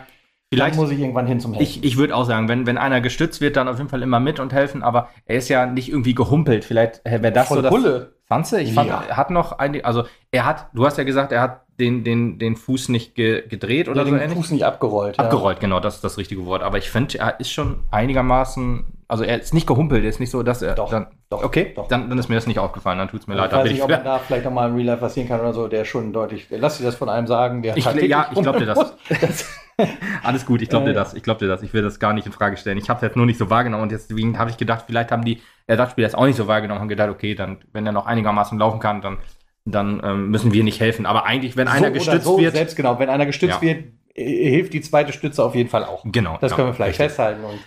Vielleicht vielleicht muss ich irgendwann hin zum Helfen. Ich, ich würde auch sagen, wenn, wenn einer gestützt wird, dann auf jeden Fall immer mit und helfen, aber er ist ja nicht irgendwie gehumpelt. Vielleicht äh, wäre das Voll so das. Pulle. Fandst du? Ich fand, Ja. er hat noch ein, also er hat, du hast ja gesagt, er hat den, den, den Fuß nicht ge, gedreht oder Oder so den ähnlich. Fuß nicht abgerollt. ja. Abgerollt, genau, das ist das richtige Wort. Aber ich finde, er ist schon einigermaßen, also er ist nicht gehumpelt, er ist nicht so, dass er Doch, dann. doch, okay, doch. Dann, dann ist mir das nicht aufgefallen, dann tut es mir Ich leid. Da weiß nicht, ich, ob man da vielleicht auch mal im Real Life was sehen kann oder so, der schon deutlich. Lass dir das von einem sagen, der Ich- ja, ich glaub dir das. das. Alles gut, ich glaube dir Ja, ja. das. Ich glaube dir das. Ich will das gar nicht in Frage stellen. Ich habe es jetzt nur nicht so wahrgenommen und deswegen habe ich gedacht, vielleicht haben die Ersatzspieler das auch nicht so wahrgenommen und gedacht, okay, dann, wenn er noch einigermaßen laufen kann, dann, dann ähm, müssen wir nicht helfen. Aber eigentlich, wenn einer so gestützt oder so, wird, Selbst genau, wenn einer gestützt Ja. wird, äh, hilft die zweite Stütze auf jeden Fall auch. genau. Das ja, können wir vielleicht richtig. festhalten. Und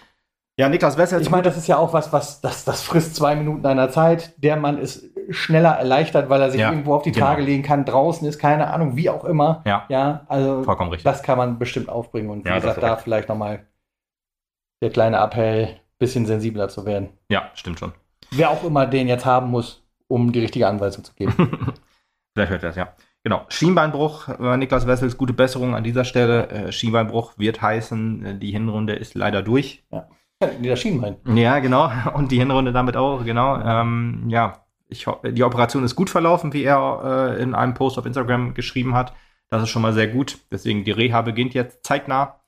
Ja, Niklas Wessel, ich meine, das ist ja auch was, was das, das frisst zwei Minuten einer Zeit. Der Mann ist schneller erleichtert, weil er sich Ja, irgendwo auf die genau. Tage legen kann. Draußen ist keine Ahnung, wie auch immer. Ja. Ja, also vollkommen richtig. das kann man bestimmt aufbringen. Und wie Ja, gesagt, da vielleicht nochmal der kleine Appell, bisschen sensibler zu werden. ja, stimmt schon. Wer auch immer den jetzt haben muss, um die richtige Anweisung zu geben. Vielleicht hört er das, ja. Genau. Schienbeinbruch, äh, Niklas Wessels, gute Besserung an dieser Stelle. Äh, Schienbeinbruch wird heißen, äh, die Hinrunde ist leider durch. nee, das Schienbein. Ja, genau. Und die Hinrunde damit auch, genau. Ähm, ja, ich, die Operation ist gut verlaufen, wie er äh, in einem Post auf Instagram geschrieben hat. Das ist schon mal sehr gut. Deswegen die Reha beginnt jetzt zeitnah.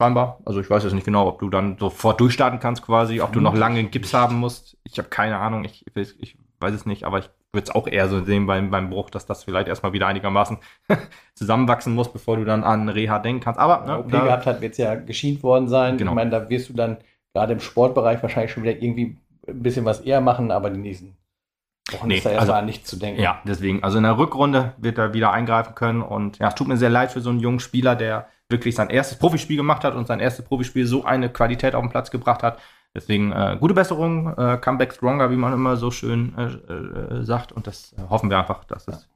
Scheinbar. Also ich weiß jetzt nicht genau, ob du dann sofort durchstarten kannst quasi, ob du noch lange einen Gips haben musst. Ich habe keine Ahnung. Ich, ich weiß es nicht, aber ich würde es auch eher so sehen beim, beim Bruch, dass das vielleicht erstmal wieder einigermaßen zusammenwachsen muss, bevor du dann an Reha denken kannst. Aber ne, OP gehabt hat, wird es ja geschient worden sein. Genau. Ich meine, da wirst du dann gerade im Sportbereich wahrscheinlich schon wieder irgendwie ein bisschen was eher machen, aber die nächsten Wochen nee, ist da erstmal also, an nichts zu denken. Ja, deswegen. Also in der Rückrunde wird er wieder eingreifen können und ja, es tut mir sehr leid für so einen jungen Spieler, der wirklich sein erstes Profispiel gemacht hat und sein erstes Profispiel so eine Qualität auf den Platz gebracht hat. Deswegen äh, gute Besserung, äh, Comeback stronger, wie man immer so schön äh, äh sagt. Und das äh, hoffen wir einfach, dass es,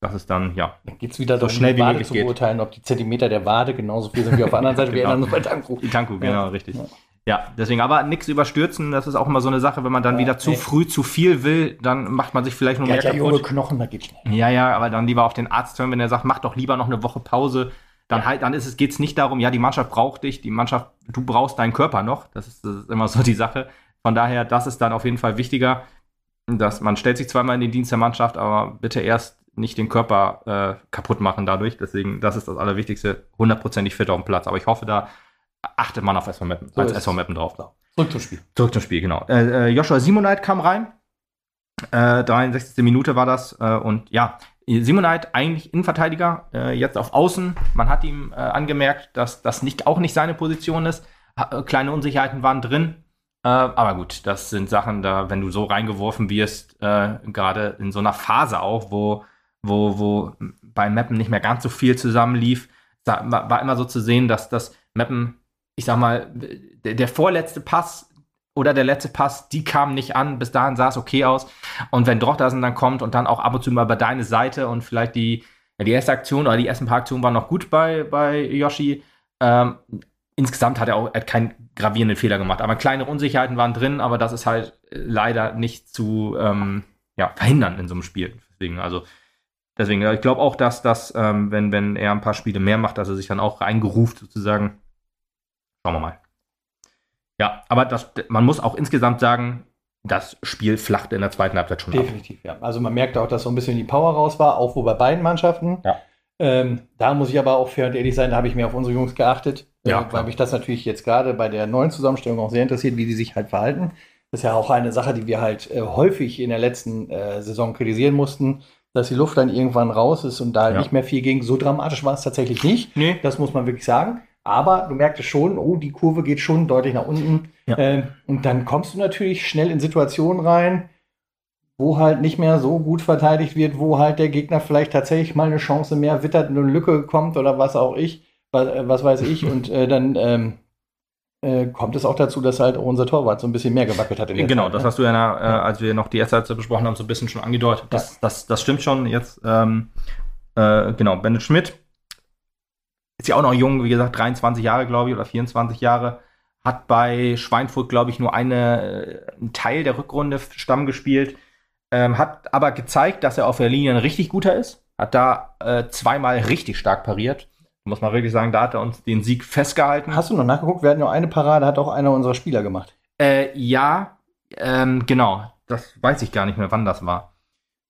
dass es dann, ja, dann geht es wieder so schnell wie möglich zu beurteilen, ob die Zentimeter der Wade genauso viel sind wie auf der anderen Seite. genau. Wir ändern uns bei Tanku. Tanku, genau, ja. richtig. Ja. Ja, deswegen aber nichts überstürzen, das ist auch immer so eine Sache, wenn man dann ja, wieder zu nee. früh zu viel will, dann macht man sich vielleicht noch mehr ja, kaputt. junge Knochen, da geht's schnell. Ja, ja, aber dann lieber auf den Arzt hören, wenn er sagt, mach doch lieber noch eine Woche Pause, dann halt, dann ist es, geht's nicht darum, ja, die Mannschaft braucht dich, die Mannschaft, du brauchst deinen Körper noch. Das ist, das ist immer so die Sache. Von daher, das ist dann auf jeden Fall wichtiger, dass man stellt sich zweimal in den Dienst der Mannschaft, aber bitte erst nicht den Körper äh, kaputt machen dadurch. Deswegen, das ist das Allerwichtigste, hundertprozentig fit auf dem Platz. Aber ich hoffe, da achtet man auf SV Meppen, so als SV Meppen drauf. Zurück zum Spiel. Zurück zum Spiel, genau. Äh, äh, Joshua Simonite kam rein. Äh, 63. Minute war das. Äh, und ja, Simonite eigentlich Innenverteidiger, äh, jetzt auf Außen. Man hat ihm äh, angemerkt, dass das nicht, auch nicht seine Position ist. Ha äh, kleine Unsicherheiten waren drin. Äh, aber gut, das sind Sachen, da, wenn du so reingeworfen wirst, äh, gerade in so einer Phase auch, wo, wo, wo bei Mappen nicht mehr ganz so viel zusammenlief, war immer so zu sehen, dass das Mappen, ich sag mal, der, der vorletzte Pass oder der letzte Pass, die kamen nicht an. Bis dahin sah es okay aus. Und wenn Drochtersen dann kommt und dann auch ab und zu mal bei deine Seite und vielleicht die, ja, die erste Aktion oder die ersten paar Aktionen waren noch gut bei, bei Yoshi. Ähm, insgesamt hat er auch er hat keinen gravierenden Fehler gemacht. Aber kleine Unsicherheiten waren drin, aber das ist halt leider nicht zu ähm, ja, verhindern in so einem Spiel. Deswegen, also deswegen, ich glaube auch, dass das, ähm, wenn, wenn er ein paar Spiele mehr macht, dass er sich dann auch reingeruft sozusagen. Schauen wir mal. Ja, aber das, man muss auch insgesamt sagen, das Spiel flachte in der zweiten Halbzeit schon Definitiv, ab. ja. Also man merkte auch, dass so ein bisschen die Power raus war, auch wo bei beiden Mannschaften. Ja. Ähm, da muss ich aber auch fair und ehrlich sein, da habe ich mir auf unsere Jungs geachtet, ja, äh, weil mich das natürlich jetzt gerade bei der neuen Zusammenstellung auch sehr interessiert, wie die sich halt verhalten. Das ist ja auch eine Sache, die wir halt äh, häufig in der letzten äh, Saison kritisieren mussten, dass die Luft dann irgendwann raus ist und da ja. nicht mehr viel ging. So dramatisch war es tatsächlich nicht. Nee. Das muss man wirklich sagen. Aber du merktest schon, oh, die Kurve geht schon deutlich nach unten. Ja. Ähm, und dann kommst du natürlich schnell in Situationen rein, wo halt nicht mehr so gut verteidigt wird, wo halt der Gegner vielleicht tatsächlich mal eine Chance mehr wittert, eine Lücke kommt oder was auch ich, was, äh, was weiß ich. und äh, dann ähm, äh, kommt es auch dazu, dass halt auch unser Torwart so ein bisschen mehr gewackelt hat. genau, Zeit, das ne? hast du ja, äh, als wir noch die erste Halbzeit besprochen haben, so ein bisschen schon angedeutet. Das, ja. das, das stimmt schon jetzt. Ähm, äh, genau, Bennett Schmidt ist ja auch noch jung, wie gesagt, 23 Jahre, glaube ich, oder 24 Jahre. Hat bei Schweinfurt, glaube ich, nur eine, äh, einen Teil der Rückrunde Stamm gespielt. Ähm, hat aber gezeigt, dass er auf der Linie ein richtig guter ist. Hat da äh, zweimal richtig stark pariert. Muss man wirklich sagen, da hat er uns den Sieg festgehalten. Hast du noch nachgeguckt? Wir hatten nur eine Parade, hat auch einer unserer Spieler gemacht. Äh, ja, ähm, genau. Das weiß ich gar nicht mehr, wann das war.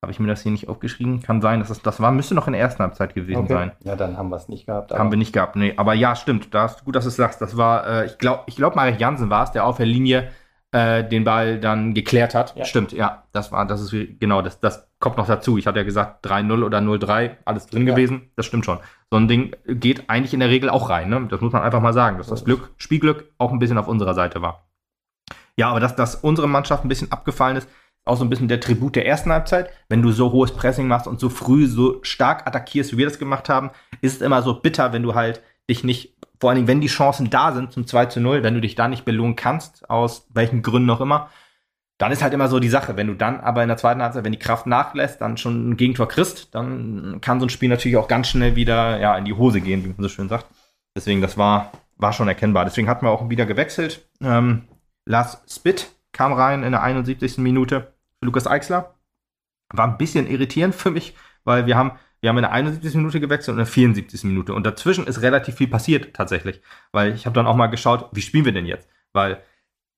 Habe ich mir das hier nicht aufgeschrieben? Kann sein, dass das, das war, müsste noch in der ersten Halbzeit gewesen okay. sein. Ja, dann haben wir es nicht gehabt. Haben wir nicht gehabt, nee. Aber ja, stimmt. Da ist gut, dass du es sagst. Das war, äh, ich glaube, ich glaub, Marek Jansen war es, der auf der Linie äh, den Ball dann geklärt hat. Ja. Stimmt, ja. Das war, das ist, genau, das, das kommt noch dazu. Ich hatte ja gesagt 3-0 oder 0-3, alles drin ja. gewesen. Das stimmt schon. So ein Ding geht eigentlich in der Regel auch rein, ne? Das muss man einfach mal sagen, dass das Glück, Spielglück auch ein bisschen auf unserer Seite war. Ja, aber dass, dass unsere Mannschaft ein bisschen abgefallen ist, auch so ein bisschen der Tribut der ersten Halbzeit. Wenn du so hohes Pressing machst und so früh so stark attackierst, wie wir das gemacht haben, ist es immer so bitter, wenn du halt dich nicht, vor allen Dingen, wenn die Chancen da sind zum 2 zu 0, wenn du dich da nicht belohnen kannst, aus welchen Gründen auch immer, dann ist halt immer so die Sache. Wenn du dann aber in der zweiten Halbzeit, wenn die Kraft nachlässt, dann schon ein Gegentor kriegst, dann kann so ein Spiel natürlich auch ganz schnell wieder ja, in die Hose gehen, wie man so schön sagt. Deswegen, das war, war schon erkennbar. Deswegen hatten wir auch wieder gewechselt. Ähm, Lars Spitt kam rein in der 71. Minute. Lukas Eichsler. War ein bisschen irritierend für mich, weil wir haben, wir haben in der 71. Minute gewechselt und in der 74. Minute. Und dazwischen ist relativ viel passiert tatsächlich. Weil ich habe dann auch mal geschaut, wie spielen wir denn jetzt? Weil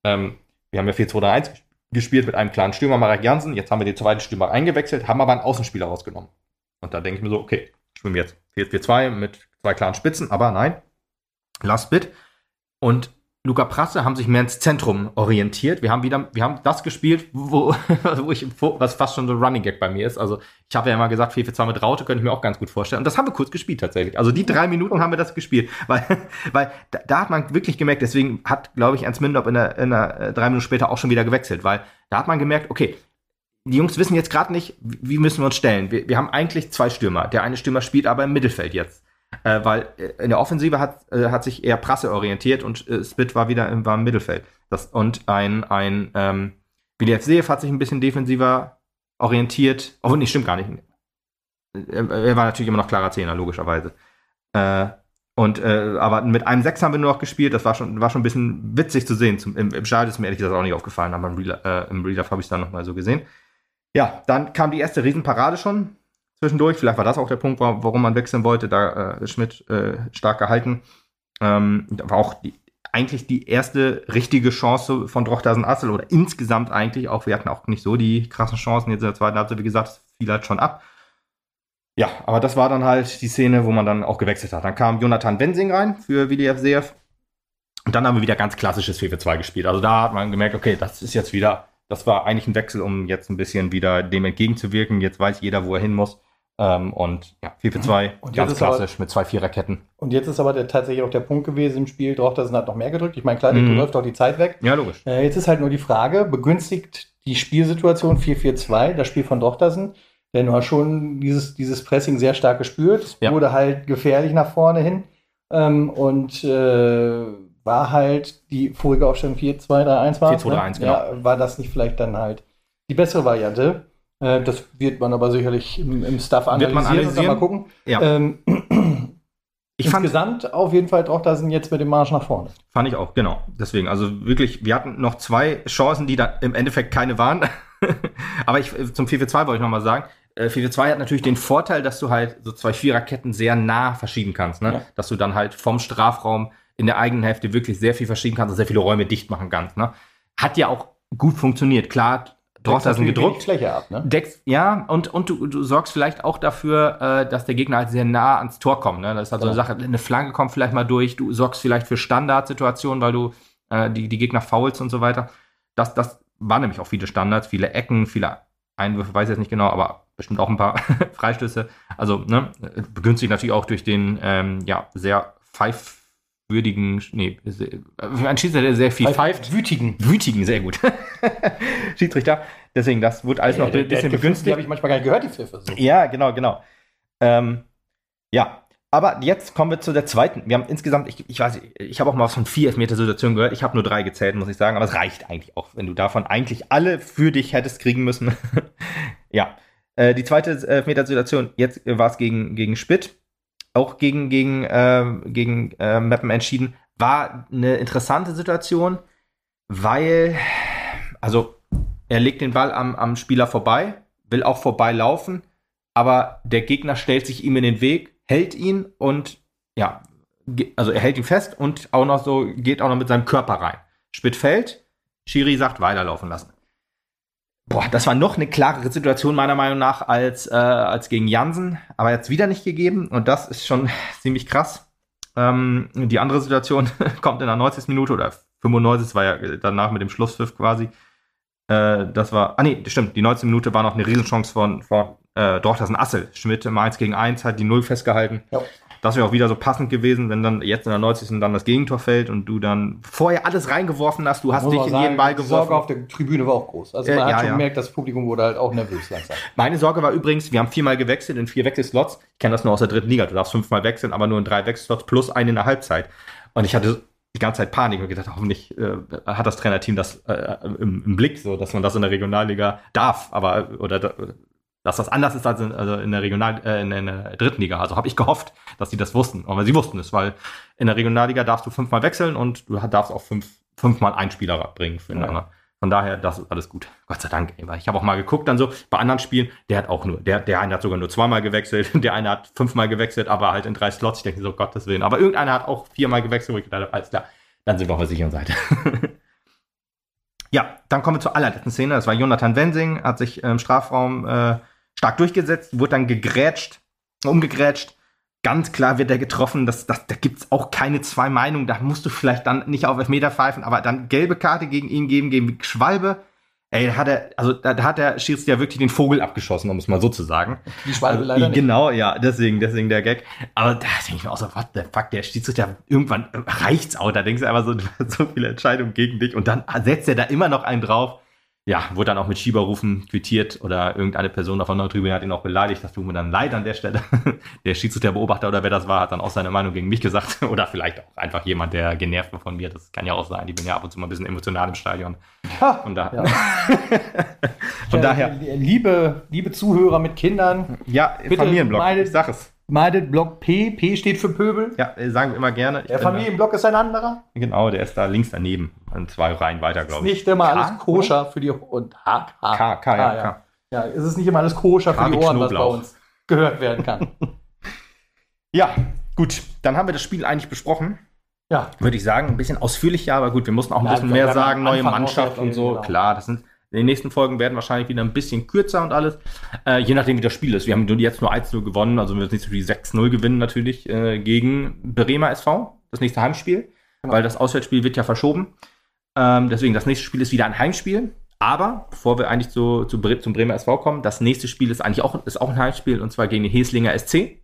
ähm, wir haben ja 4-2-3-1 gespielt mit einem klaren Stürmer, Marek Jansen. Jetzt haben wir den zweiten Stürmer eingewechselt, haben aber einen Außenspieler rausgenommen. Und da denke ich mir so, okay, spielen wir jetzt 4-4-2 mit zwei klaren Spitzen, aber nein, Last Bit. Und Luca Prasse haben sich mehr ins Zentrum orientiert. Wir haben wieder, wir haben das gespielt, wo, wo ich, was fast schon so Running Gag bei mir ist. Also ich habe ja immer gesagt, 4 für 2 mit Raute könnte ich mir auch ganz gut vorstellen. Und das haben wir kurz gespielt tatsächlich. Also die drei Minuten haben wir das gespielt. Weil, weil da, da hat man wirklich gemerkt, deswegen hat, glaube ich, Ernst Mindorp in der, in der äh, drei Minuten später auch schon wieder gewechselt, weil da hat man gemerkt, okay, die Jungs wissen jetzt gerade nicht, wie müssen wir uns stellen. Wir, wir haben eigentlich zwei Stürmer. Der eine Stürmer spielt aber im Mittelfeld jetzt äh, weil äh, in der Offensive hat, äh, hat sich eher Prasse orientiert und äh, Spit war wieder im, war im Mittelfeld. Das, und ein, ein ähm, BDF hat sich ein bisschen defensiver orientiert. Oh, nee, stimmt gar nicht. Er, er war natürlich immer noch klarer Zehner, logischerweise. Äh, und äh, aber mit einem Sechs haben wir nur noch gespielt. Das war schon, war schon ein bisschen witzig zu sehen. Zum, Im im Stadion ist mir ehrlich gesagt auch nicht aufgefallen, aber im Real, äh, habe ich es dann nochmal so gesehen. Ja, dann kam die erste Riesenparade schon zwischendurch. Vielleicht war das auch der Punkt, warum man wechseln wollte. Da äh, Schmidt äh, stark gehalten. Ähm, war auch die, eigentlich die erste richtige Chance von Drochtersen Assel oder insgesamt eigentlich auch. Wir hatten auch nicht so die krassen Chancen jetzt in der zweiten Halbzeit. Wie gesagt, fiel halt schon ab. Ja, aber das war dann halt die Szene, wo man dann auch gewechselt hat. Dann kam Jonathan Wensing rein für WDF Seef. Und dann haben wir wieder ganz klassisches 4 2 gespielt. Also da hat man gemerkt, okay, das ist jetzt wieder, das war eigentlich ein Wechsel, um jetzt ein bisschen wieder dem entgegenzuwirken. Jetzt weiß jeder, wo er hin muss. Ähm, und ja, 4 für 2, und ganz klassisch aber, mit zwei Viererketten. Und jetzt ist aber der, tatsächlich auch der Punkt gewesen im Spiel, Drochtersen hat noch mehr gedrückt. Ich meine, klar, mhm. läuft auch die Zeit weg. Ja, logisch. Äh, jetzt ist halt nur die Frage, begünstigt die Spielsituation 4-4-2, das Spiel von Drochtersen, denn du hast schon dieses, dieses Pressing sehr stark gespürt. Es ja. wurde halt gefährlich nach vorne hin. Ähm, und äh, war halt die vorige Aufstellung 4-2-3-1 war. 4-2-3-1, ne? genau. Ja, war das nicht vielleicht dann halt die bessere Variante? Äh, das wird man aber sicherlich im, im Stuff analysieren, wird man analysieren? und mal gucken. Ja. Ähm, ich Insgesamt fand, auf jeden Fall auch da sind jetzt mit dem Marsch nach vorne. Fand ich auch, genau. Deswegen, also wirklich, wir hatten noch zwei Chancen, die da im Endeffekt keine waren. aber ich, zum 4-4-2 wollte ich nochmal sagen. 4-4-2 äh, hat natürlich den Vorteil, dass du halt so zwei Viererketten sehr nah verschieben kannst. Ne? Ja. Dass du dann halt vom Strafraum in der eigenen Hälfte wirklich sehr viel verschieben kannst und sehr viele Räume dicht machen kannst. Ne? Hat ja auch gut funktioniert. Klar, Drochtersen gedruckt. Fläche ab, ne? Deckst, ja, und, und du, du sorgst vielleicht auch dafür, äh, dass der Gegner halt sehr nah ans Tor kommt. Ne? Das ist halt so eine Sache, eine Flanke kommt vielleicht mal durch, du sorgst vielleicht für Standardsituationen, weil du äh, die, die Gegner faulst und so weiter. Das, das waren nämlich auch viele Standards, viele Ecken, viele Einwürfe, weiß ich jetzt nicht genau, aber bestimmt auch ein paar Freistöße. Also, ne, begünstigt natürlich auch durch den ähm, ja, sehr pfeif würdigen, nee, ein Schiedsrichter, der sehr viel pfeift. Wütigen. Wütigen, sehr gut. Schiedsrichter. Deswegen, das wird alles ja, noch ein bisschen begünstigt. Die habe ich manchmal gar nicht gehört, die Pfiffe. So. Ja, genau, genau. Ähm, ja, aber jetzt kommen wir zu der zweiten. Wir haben insgesamt, ich, ich weiß, ich habe auch mal was von vier Elfmeter-Situationen gehört. Ich habe nur drei gezählt, muss ich sagen, aber es reicht eigentlich auch, wenn du davon eigentlich alle für dich hättest kriegen müssen. ja. Äh, die zweite Elfmeter-Situation, jetzt war es gegen, gegen Spitt auch gegen, gegen, äh, gegen äh, Mappen entschieden. War eine interessante Situation, weil, also, er legt den Ball am, am Spieler vorbei, will auch vorbeilaufen, aber der Gegner stellt sich ihm in den Weg, hält ihn und, ja, also er hält ihn fest und auch noch so, geht auch noch mit seinem Körper rein. Spitt fällt, Schiri sagt, weiterlaufen lassen. Boah, das war noch eine klarere Situation meiner Meinung nach als, äh, als gegen Jansen, aber jetzt wieder nicht gegeben und das ist schon ziemlich krass. Ähm, die andere Situation kommt in der 90. Minute oder 95, das war ja danach mit dem Schlusspfiff quasi. Äh, das war, ah nee, stimmt, die 19. Minute war noch eine Riesenchance von, von äh, Dorchtersen Assel. Schmidt im 1 gegen 1 hat die Null festgehalten. Ja das wäre auch wieder so passend gewesen, wenn dann jetzt in der 90. dann das Gegentor fällt und du dann vorher alles reingeworfen hast, du hast dich in sagen, jeden Ball geworfen. Die Sorge auf der Tribüne war auch groß. Also man äh, hat ja, schon ja. gemerkt, das Publikum wurde halt auch nervös langsam. Meine Sorge war übrigens, wir haben viermal gewechselt in vier Wechselslots. Ich kenne das nur aus der dritten Liga. Du darfst fünfmal wechseln, aber nur in drei Wechselslots plus eine in der Halbzeit. Und ich hatte die ganze Zeit Panik und gedacht, hoffentlich äh, hat das Trainerteam das äh, im, im, Blick, so dass man das in der Regionalliga darf, aber oder dass das anders ist als in, also in der Regional äh, in, in, der dritten Liga. Also habe ich gehofft, dass sie das wussten. Aber sie wussten es, weil in der Regionalliga darfst du fünfmal wechseln und du darfst auch fünf, fünfmal einen Spieler bringen füreinander. Ja. Von daher, das ist alles gut. Gott sei Dank. Ey, ich habe auch mal geguckt, dann so bei anderen Spielen, der hat auch nur, der, der eine hat sogar nur zweimal gewechselt, der eine hat fünfmal gewechselt, aber halt in drei Slots. Ich denke so, Gottes Willen. Aber irgendeiner hat auch viermal gewechselt, wo ich gedacht alles klar, dann sind wir auf der sicheren Seite. ja, dann kommen wir zur allerletzten Szene. Das war Jonathan Wensing, hat sich im Strafraum äh, stark durchgesetzt, wurde dann gegrätscht, umgegrätscht ganz klar wird er getroffen. Das, das, da gibt's auch keine zwei Meinungen. Da musst du vielleicht dann nicht auf Elfmeter pfeifen, aber dann gelbe Karte gegen ihn geben, gegen Schwalbe. Ey, da hat er, also da, hat der Schiedsrichter wirklich den Vogel abgeschossen, um es mal so zu sagen. Die Schwalbe Also, leider nicht. Genau, ja, deswegen, deswegen der Gag. Aber da denke ich mir auch so, what the fuck, der Schiedsrichter, irgendwann reicht's auch. Da denkst du einfach so, so viele Entscheidungen gegen dich und dann setzt er da immer noch einen drauf. Ja, wurde dann auch mit Schieberrufen quittiert oder irgendeine Person auf der Nordtribüne hat ihn auch beleidigt. Das tut mir dann leid an der Stelle. Der Schiedsrichterbeobachter oder wer das war, hat dann auch seine Meinung gegen mich gesagt. Oder vielleicht auch einfach jemand, der genervt war von mir. Das kann ja auch sein. Ich bin ja ab und zu mal ein bisschen emotional im Stadion. Ha, Und da, ja. von Äh, daher, Liebe, liebe Zuhörer mit Kindern, ja, Familienblock, meine- ich sag es. Meidet Block P. P steht für Pöbel. Ja, sagen wir immer gerne. Ich Der bin da- Familienblock ist ein anderer. Genau, der ist da links daneben. An zwei Reihen weiter, glaube ich. nicht immer K, alles koscher für die und H, K, K, K, ja, Ah, K. Ja, es ist nicht immer alles koscher K für die Ohren, was bei uns gehört werden kann. Ja, gut. Dann haben wir das Spiel eigentlich besprochen. ja, Würde ich sagen, ein bisschen ausführlicher, aber gut, wir mussten auch ein Ja, bisschen mehr sagen, neue Anfang Mannschaft und so. genau. Klar, das sind in den nächsten Folgen werden wahrscheinlich wieder ein bisschen kürzer und alles. Äh, je nachdem, wie das Spiel ist. Wir haben jetzt nur 1-0 gewonnen, also wir müssen nicht so wie 6-0 gewinnen natürlich äh, gegen Bremer SV, das nächste Heimspiel, Genau. weil das Auswärtsspiel wird ja verschoben. Ähm, deswegen, das nächste Spiel ist wieder ein Heimspiel. Aber bevor wir eigentlich zu, Bre- zum Bremer SV kommen, das nächste Spiel ist eigentlich auch, ist auch ein Heimspiel und zwar gegen den Heslinger SC.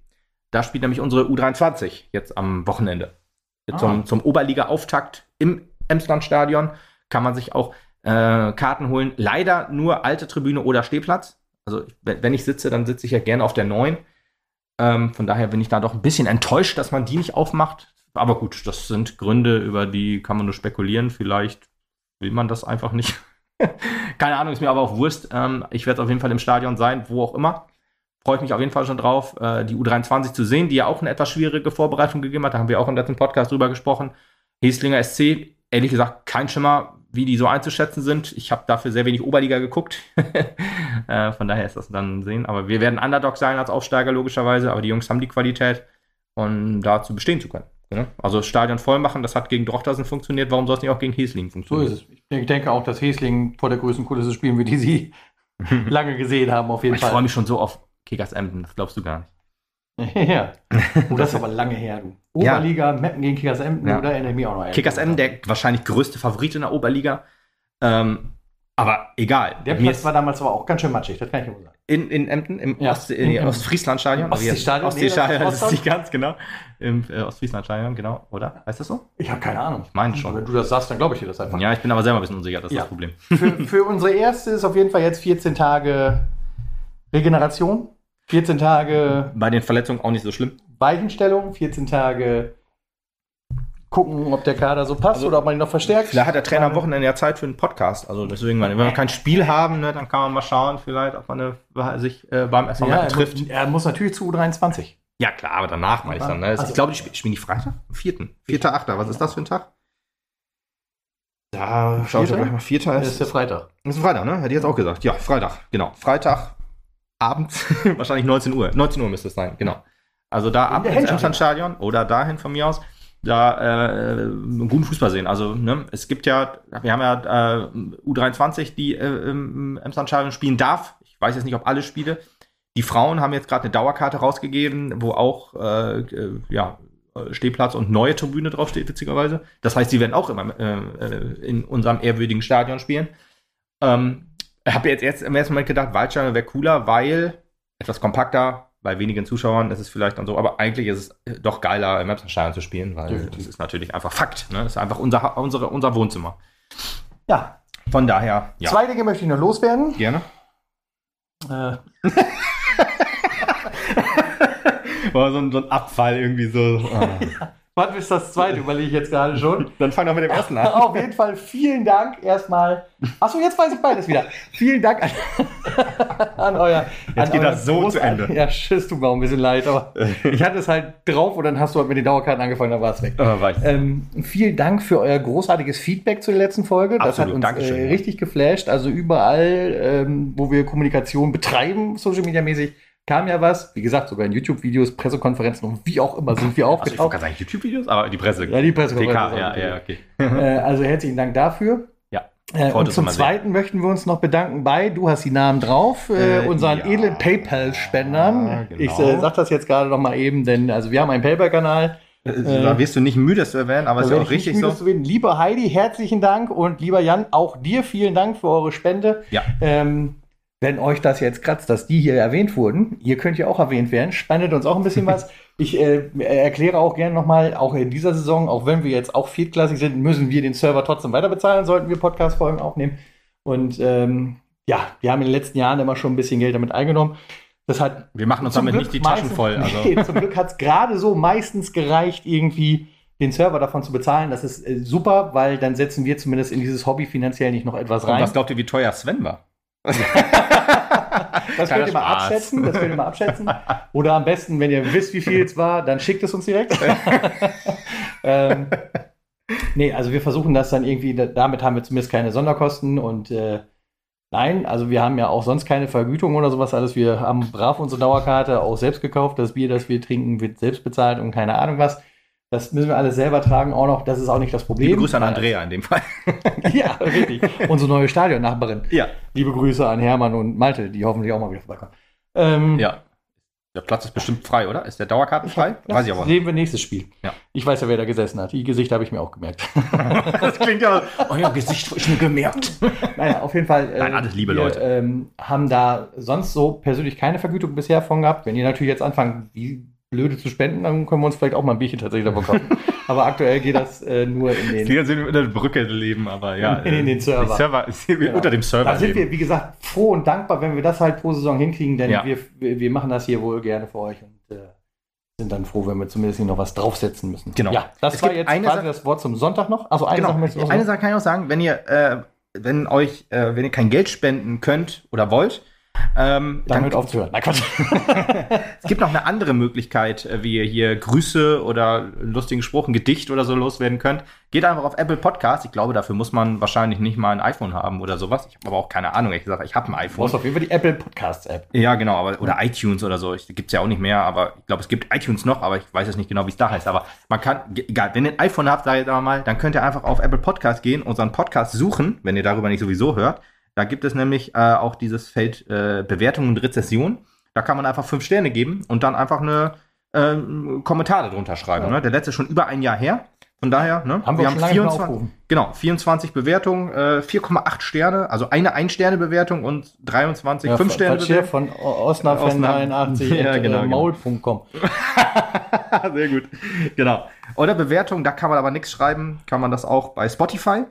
Da spielt nämlich unsere U23 jetzt am Wochenende. Ah. Zum, zum Oberliga-Auftakt im Emslandstadion kann man sich auch äh, Karten holen. Leider nur alte Tribüne oder Stehplatz. Also wenn ich sitze, dann sitze ich ja gerne auf der neuen. Ähm, von daher bin ich da doch ein bisschen enttäuscht, dass man die nicht aufmacht. Aber gut, das sind Gründe, über die kann man nur spekulieren. Vielleicht will man das einfach nicht. Keine Ahnung, ist mir aber auch Wurst. Ähm, ich werde auf jeden Fall im Stadion sein, wo auch immer. Freue ich mich auf jeden Fall schon drauf, äh, die U23 zu sehen, die ja auch eine etwas schwierige Vorbereitung gegeben hat. Da haben wir auch im letzten Podcast drüber gesprochen. Heslinger SC, ehrlich gesagt, kein Schimmer, wie die so einzuschätzen sind. Ich habe dafür sehr wenig Oberliga geguckt. äh, von daher ist das dann sehen. Aber wir werden Underdog sein als Aufsteiger, logischerweise. Aber die Jungs haben die Qualität, um dazu bestehen zu können. Ne? Also das Stadion voll machen, das hat gegen Drochtersen funktioniert. Warum soll es nicht auch gegen Hesling so funktionieren? ist es. Ich denke- auch, dass Hesling vor der größten Kulisse spielen wird, die sie lange gesehen haben, auf jeden Ich freue Fall. mich schon so auf Kickers Emden, das glaubst du gar nicht. ja. Oh, das ist aber lange her, du. Ja. Oberliga, Meppen gegen Kickers Emden, Ja. oder erinnere ich mich auch noch. Kickers Emden, der wahrscheinlich größte Favorit in der Oberliga. Ähm, aber egal. Der Platz war damals aber auch ganz schön matschig, das kann ich wohl sagen. in, in Emden, im Ja, Ost, in- Ostfrieslandstadion. Ostseestadion? Ostseestadion, das ist ist nicht ganz, genau. Im äh, Ostfrieslandstadion, genau. Oder? Heißt das so? Ich habe keine Ahnung. Ich meine schon. Wenn du das sagst, dann glaube ich dir das einfach. Ja, ich bin aber selber ein bisschen unsicher, das ist Ja. das Problem. Für, für unsere erste ist auf jeden Fall jetzt 14 Tage Regeneration, 14 Tage Bei den Verletzungen auch nicht so schlimm. Weichenstellung, 14 Tage gucken, ob der Kader so passt Also, oder ob man ihn noch verstärkt. Vielleicht hat der Trainer am Wochenende ja Zeit für einen Podcast. Also deswegen, wenn wir kein Spiel haben, ne, dann kann man mal schauen, vielleicht, ob man eine, sich äh, beim ersten ja, Mal er, trifft. muss, er muss natürlich zu U23. Ja, klar, aber danach meine ich dann. Ne? Also- ich glaube, die spielen, spielen die Freitag? Am vierten. Vierter, achter. Was ist das für ein Tag? Da schau ich doch gleich mal. Vierter Das ist, ist der Freitag. ist ein Freitag, ne? Hätte ich jetzt auch gesagt. Ja, Freitag, genau. Freitag, abends, wahrscheinlich 19 Uhr. 19 Uhr müsste es sein, genau. Also da ab der ins. Emslandstadion oder dahin von mir aus, da äh, einen guten Fußball sehen. Also, ne, es gibt ja, wir haben ja äh, U23, die äh, im Emslandstadion spielen darf. Ich weiß jetzt nicht, ob alle Spiele. Die Frauen haben jetzt gerade eine Dauerkarte rausgegeben, wo auch äh, äh, ja, Stehplatz und neue Tribüne draufsteht, witzigerweise. Das heißt, sie werden auch immer äh, äh, in unserem ehrwürdigen Stadion spielen. Ähm, habe jetzt erst im ersten Moment gedacht, Waldstein wäre cooler, weil etwas kompakter, bei wenigen Zuschauern ist es vielleicht dann so, aber eigentlich ist es äh, doch geiler, im Emslandstadion zu spielen, weil Definitiv. das ist natürlich einfach Fakt. Ne? Das ist einfach unser, unsere, unser Wohnzimmer. Ja, Von daher, ja, zwei Dinge möchte ich noch loswerden. gerne. Äh, War so ein, so ein Abfall irgendwie so. ah. Was ist das zweite, überlege ich jetzt gerade schon. Dann fang doch mit dem ersten an. Auf jeden Fall vielen Dank erstmal. Achso, jetzt weiß ich beides wieder. Vielen Dank an, an euer. Jetzt an geht das so zu Ende. Ja, tschüss, tut mir auch ein bisschen leid, aber ich hatte es halt drauf und dann hast du halt mit den Dauerkarten angefangen, dann war es weg. Ah, weiß. Ähm, vielen Dank für euer großartiges Feedback zur letzten Folge. Das Absolut, hat uns Dankeschön, äh, richtig geflasht. Also überall, ähm, wo wir Kommunikation betreiben, Social Media mäßig, kam ja was. Wie gesagt, sogar in YouTube-Videos, Pressekonferenzen und wie auch immer sind wir Also ich aufgetaucht. gerade sagen YouTube-Videos, aber die Presse. ja, die Pressekonferenzen. PK, ja, ja, okay. Äh, also herzlichen Dank dafür. Ja. Äh, und zum Zweiten möchten wir uns noch bedanken bei, du hast die Namen drauf, äh, äh unseren ja, edlen PayPal-Spendern. Genau. Ich äh, sag das jetzt gerade noch mal eben, denn also wir haben einen PayPal-Kanal. Da wirst du nicht müde zu erwähnen, aber es ist auch richtig so. Lieber Heidi, herzlichen Dank und lieber Jan, auch dir vielen Dank für eure Spende. Ja. Ähm, wenn euch das jetzt kratzt, dass die hier erwähnt wurden, ihr könnt ja auch erwähnt werden, spendet uns auch ein bisschen was. Ich äh, erkläre auch gerne nochmal, auch in dieser Saison, auch wenn wir jetzt auch viertklassig sind, müssen wir den Server trotzdem weiter bezahlen, sollten wir Podcast-Folgen aufnehmen. Und ähm, ja, wir haben in den letzten Jahren immer schon ein bisschen Geld damit eingenommen. Das hat wir machen uns damit Glück nicht die Taschen meistens, voll. Also. Nee, zum Glück hat es gerade so meistens gereicht, irgendwie den Server davon zu bezahlen. Das ist äh, super, weil dann setzen wir zumindest in dieses Hobby finanziell nicht noch etwas rein. Und was glaubt ihr, wie teuer Sven war? Das könnt ihr mal abschätzen. Das könnt ihr mal abschätzen. Oder am besten, wenn ihr wisst, wie viel es war, dann schickt es uns direkt. ähm, nee, also wir versuchen das dann irgendwie, damit haben wir zumindest keine Sonderkosten und äh, nein, also wir haben ja auch sonst keine Vergütung oder sowas alles. Wir haben brav unsere Dauerkarte auch selbst gekauft. Das Bier, das wir trinken, wird selbst bezahlt und keine Ahnung was. Das müssen wir alles selber tragen, auch noch. Das ist auch nicht das Problem. Liebe Grüße an Andrea in dem Fall. ja, richtig. Unsere neue Stadionnachbarin. Ja. Liebe Grüße an Hermann und Malte, die hoffentlich auch mal wieder vorbeikommen. Ähm, ja. Der Platz ist bestimmt frei, oder? Ist der Dauerkarten frei? Weiß ich aber. Sehen wir nächstes Spiel. Ja. Ich weiß ja, wer da gesessen hat. Die Gesichter habe ich mir auch gemerkt. das klingt ja. Euer Gesicht habe ich mir gemerkt. Naja, auf jeden Fall. Äh, Nein, alles liebe wir, Leute. Ähm, haben da sonst so persönlich keine Vergütung bisher von gehabt. Wenn ihr natürlich jetzt anfangt, wie blöde zu spenden, dann können wir uns vielleicht auch mal ein Bierchen tatsächlich davon kaufen. aber aktuell geht das äh, nur in den. Wir sind in der Brücke leben, aber ja. In, in den Server. Server genau. Unter dem Server. Da sind leben. wir, wie gesagt, froh und dankbar, wenn wir das halt pro Saison hinkriegen, denn ja. wir, wir machen das hier wohl gerne für euch und äh, sind dann froh, wenn wir zumindest noch was draufsetzen müssen. Genau. Ja, das es war jetzt quasi Sa das Wort zum Sonntag noch. Also eine genau. Sache Eine Sache kann ich auch sagen, wenn ihr, äh, wenn euch, äh, wenn ihr kein Geld spenden könnt oder wollt, ähm, dann hört aufzuhören. Nein, es gibt noch eine andere Möglichkeit, äh, wie ihr hier Grüße oder lustigen Spruch, ein Gedicht oder so loswerden könnt. Geht einfach auf Apple Podcast. Ich glaube, dafür muss man wahrscheinlich nicht mal ein iPhone haben oder sowas. Ich habe aber auch keine Ahnung. Ich sage, ich habe ein iPhone. Du brauchst auf jeden Fall die Apple Podcasts App. Ja, genau. Aber, oder iTunes oder so. Gibt es ja auch nicht mehr. Aber ich glaube, es gibt iTunes noch. Aber ich weiß jetzt nicht genau, wie es da heißt. Aber man kann, egal, wenn ihr ein iPhone habt, sage ich mal, dann könnt ihr einfach auf Apple Podcast gehen, unseren Podcast suchen, wenn ihr darüber nicht sowieso hört da gibt es nämlich äh, auch dieses Feld äh, Bewertung und Rezession. Da kann man einfach fünf Sterne geben und dann einfach eine äh, Kommentare drunter schreiben. Ja. Ne? Der letzte ist schon über ein Jahr her. Von daher, ne? haben wir, wir haben 24, genau, 24 Bewertungen, äh, 4,8 Sterne, also eine Ein-Sterne-Bewertung und 23 ja, 5-Sterne-Bewertungen. von Osnafan 81 ja, genau, maul.com. Sehr gut. Genau. Oder Bewertung, da kann man aber nichts schreiben, kann man das auch bei Spotify.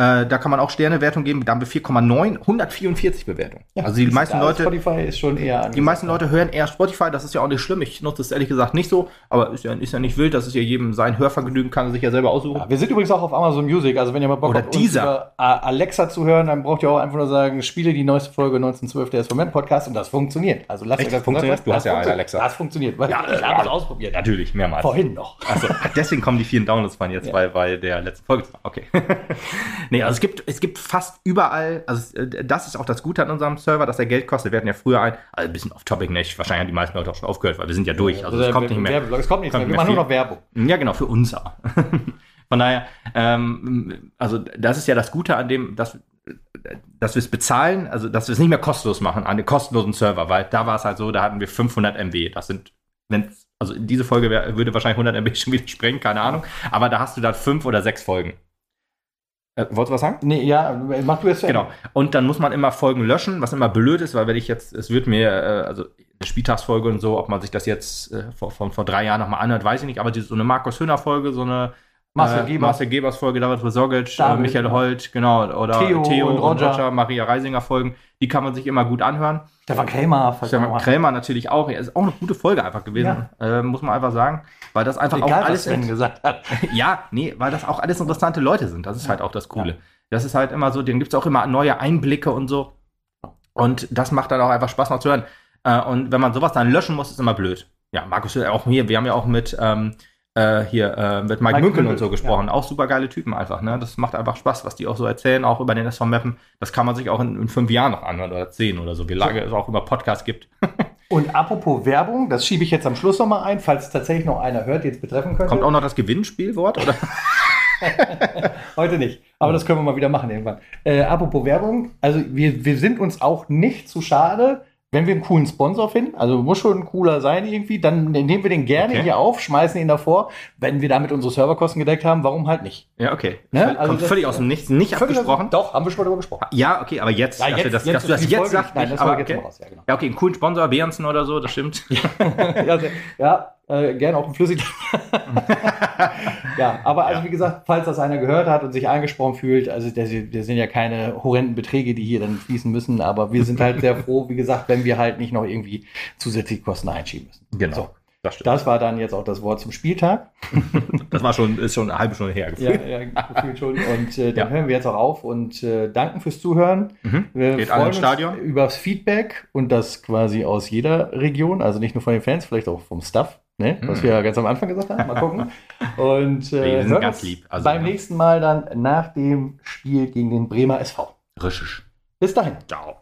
Äh, da kann man auch Sternewertung geben. Da haben wir 4,9, 144 Bewertungen. Ja, also die meisten Leute. Spotify ist schon eher. Die meisten Leute hören eher Spotify. Das ist ja auch nicht schlimm. Ich nutze es ehrlich gesagt nicht so. Aber ist ja, ist ja nicht wild. Das ist ja jedem sein Hörvergnügen, kann er sich ja selber aussuchen. Ja, wir sind übrigens auch auf Amazon Music. Also wenn ihr mal Bock Oder habt, dieser. Alexa zu hören, dann braucht ihr auch einfach nur sagen, spiele die neueste Folge 1912 der Moment Podcast und das funktioniert. Also lasst euch das funktioniert. Du hast ja eine Alexa. Das funktioniert. Weil ja, ich habe es ausprobiert. Natürlich, mehrmals. Vorhin noch. Also deswegen kommen die vielen Downloads von jetzt, ja. weil, weil der letzten Folge. Okay. nee, also es gibt, es gibt fast überall, also äh, das ist auch das Gute an unserem Server, dass er Geld kostet. Wir hatten ja früher ein, also ein bisschen off-topic nicht, wahrscheinlich haben die meisten Leute auch schon aufgehört, weil wir sind ja durch. Also, es kommt nicht mehr. Es kommt nichts mehr, wir machen nur noch Werbung. Ja, genau, für uns auch. Von daher, ähm, also das ist ja das Gute an dem, dass, dass wir es bezahlen, also dass wir es nicht mehr kostenlos machen an den kostenlosen Server, weil da war es halt so, da hatten wir 500 MB. Das sind, wenn also diese Folge wär, würde wahrscheinlich 100 MB schon wieder sprengen, keine Ahnung. Aber da hast du dann fünf oder sechs Folgen. Äh, wolltest du was sagen? Nee, ja, mach du es Genau. Und dann muss man immer Folgen löschen, was immer blöd ist, weil wenn ich jetzt, es wird mir, äh, also eine Spieltagsfolge und so, ob man sich das jetzt äh, vor, von vor drei Jahren nochmal anhört, weiß ich nicht, aber die, so eine Markus Höhner Folge, so eine Marcel, äh, Gebers. Marcel Gebers Folge, David Rosogic, äh, Michael Holt, genau, oder Theo, Theo und, Roger. und Roger, Maria Reisinger Folgen, die kann man sich immer gut anhören. Stefan Krämer. Stefan Krämer natürlich auch. Ja, ist auch eine gute Folge einfach gewesen, ja. äh, muss man einfach sagen. Weil das einfach Egal, auch alles. Was gesagt hat. ja, nee, weil das auch alles interessante Leute sind. Das ist ja. halt auch das Coole. Das ist halt immer so, denen gibt es auch immer neue Einblicke und so. Und das macht dann auch einfach Spaß noch zu hören. Äh, und wenn man sowas dann löschen muss, ist immer blöd. Ja, Markus, auch hier, wir haben ja auch mit ähm, äh, hier äh, mit Mike, Mike Münkel und so gesprochen. Ja. Auch super geile Typen einfach. Ne? Das macht einfach Spaß, was die auch so erzählen, auch über den SV Mappen. Das kann man sich auch in, in fünf Jahren noch anhören oder zehn oder so, wie lange es auch über Podcasts gibt. und apropos Werbung, das schiebe ich jetzt am Schluss nochmal ein, falls tatsächlich noch einer hört, jetzt betreffen könnte. Kommt auch noch das Gewinnspielwort, oder? Heute nicht. Aber das können wir mal wieder machen irgendwann. Äh, apropos Werbung, also wir, wir sind uns auch nicht zu schade, wenn wir einen coolen Sponsor finden, also muss schon ein cooler sein irgendwie, dann nehmen wir den gerne Okay. hier auf, schmeißen ihn davor. Wenn wir damit unsere Serverkosten gedeckt haben, warum halt nicht? Ja, okay. Ne? Also Kommt das- völlig aus dem Nichts, nicht abgesprochen. Doch, haben wir schon mal drüber gesprochen. Ja, okay, aber jetzt, dass, wir das, dass du das jetzt sagst, Nein, das aber war jetzt okay. raus, ja, genau. Ja, okay, einen coolen Sponsor, Behrensen oder so, das stimmt. ja, ja äh, gerne auch ein flüssig. ja, aber also Ja. wie gesagt, falls das einer gehört hat und sich angesprochen fühlt, also das, das sind ja keine horrenden Beträge, die hier dann fließen müssen, aber wir sind halt sehr froh, wie gesagt, wenn wir halt nicht noch irgendwie zusätzliche Kosten einschieben müssen. Genau. So, Das das war dann jetzt auch das Wort zum Spieltag. Das war schon, ist schon eine halbe Stunde her Ja, gefühlt. ja gefühlt schon. Und äh, dann Ja. hören wir jetzt auch auf und äh, danken fürs Zuhören. Mhm. Wir Geht freuen Stadion. über das Feedback und das quasi aus jeder Region, also nicht nur von den Fans, vielleicht auch vom Staff, ne? was Mhm. wir ganz am Anfang gesagt haben. Mal gucken. Und äh, Wir ganz lieb. Also, beim ja. nächsten Mal dann nach dem Spiel gegen den Bremer SV. Rischisch. Bis dahin. Ciao.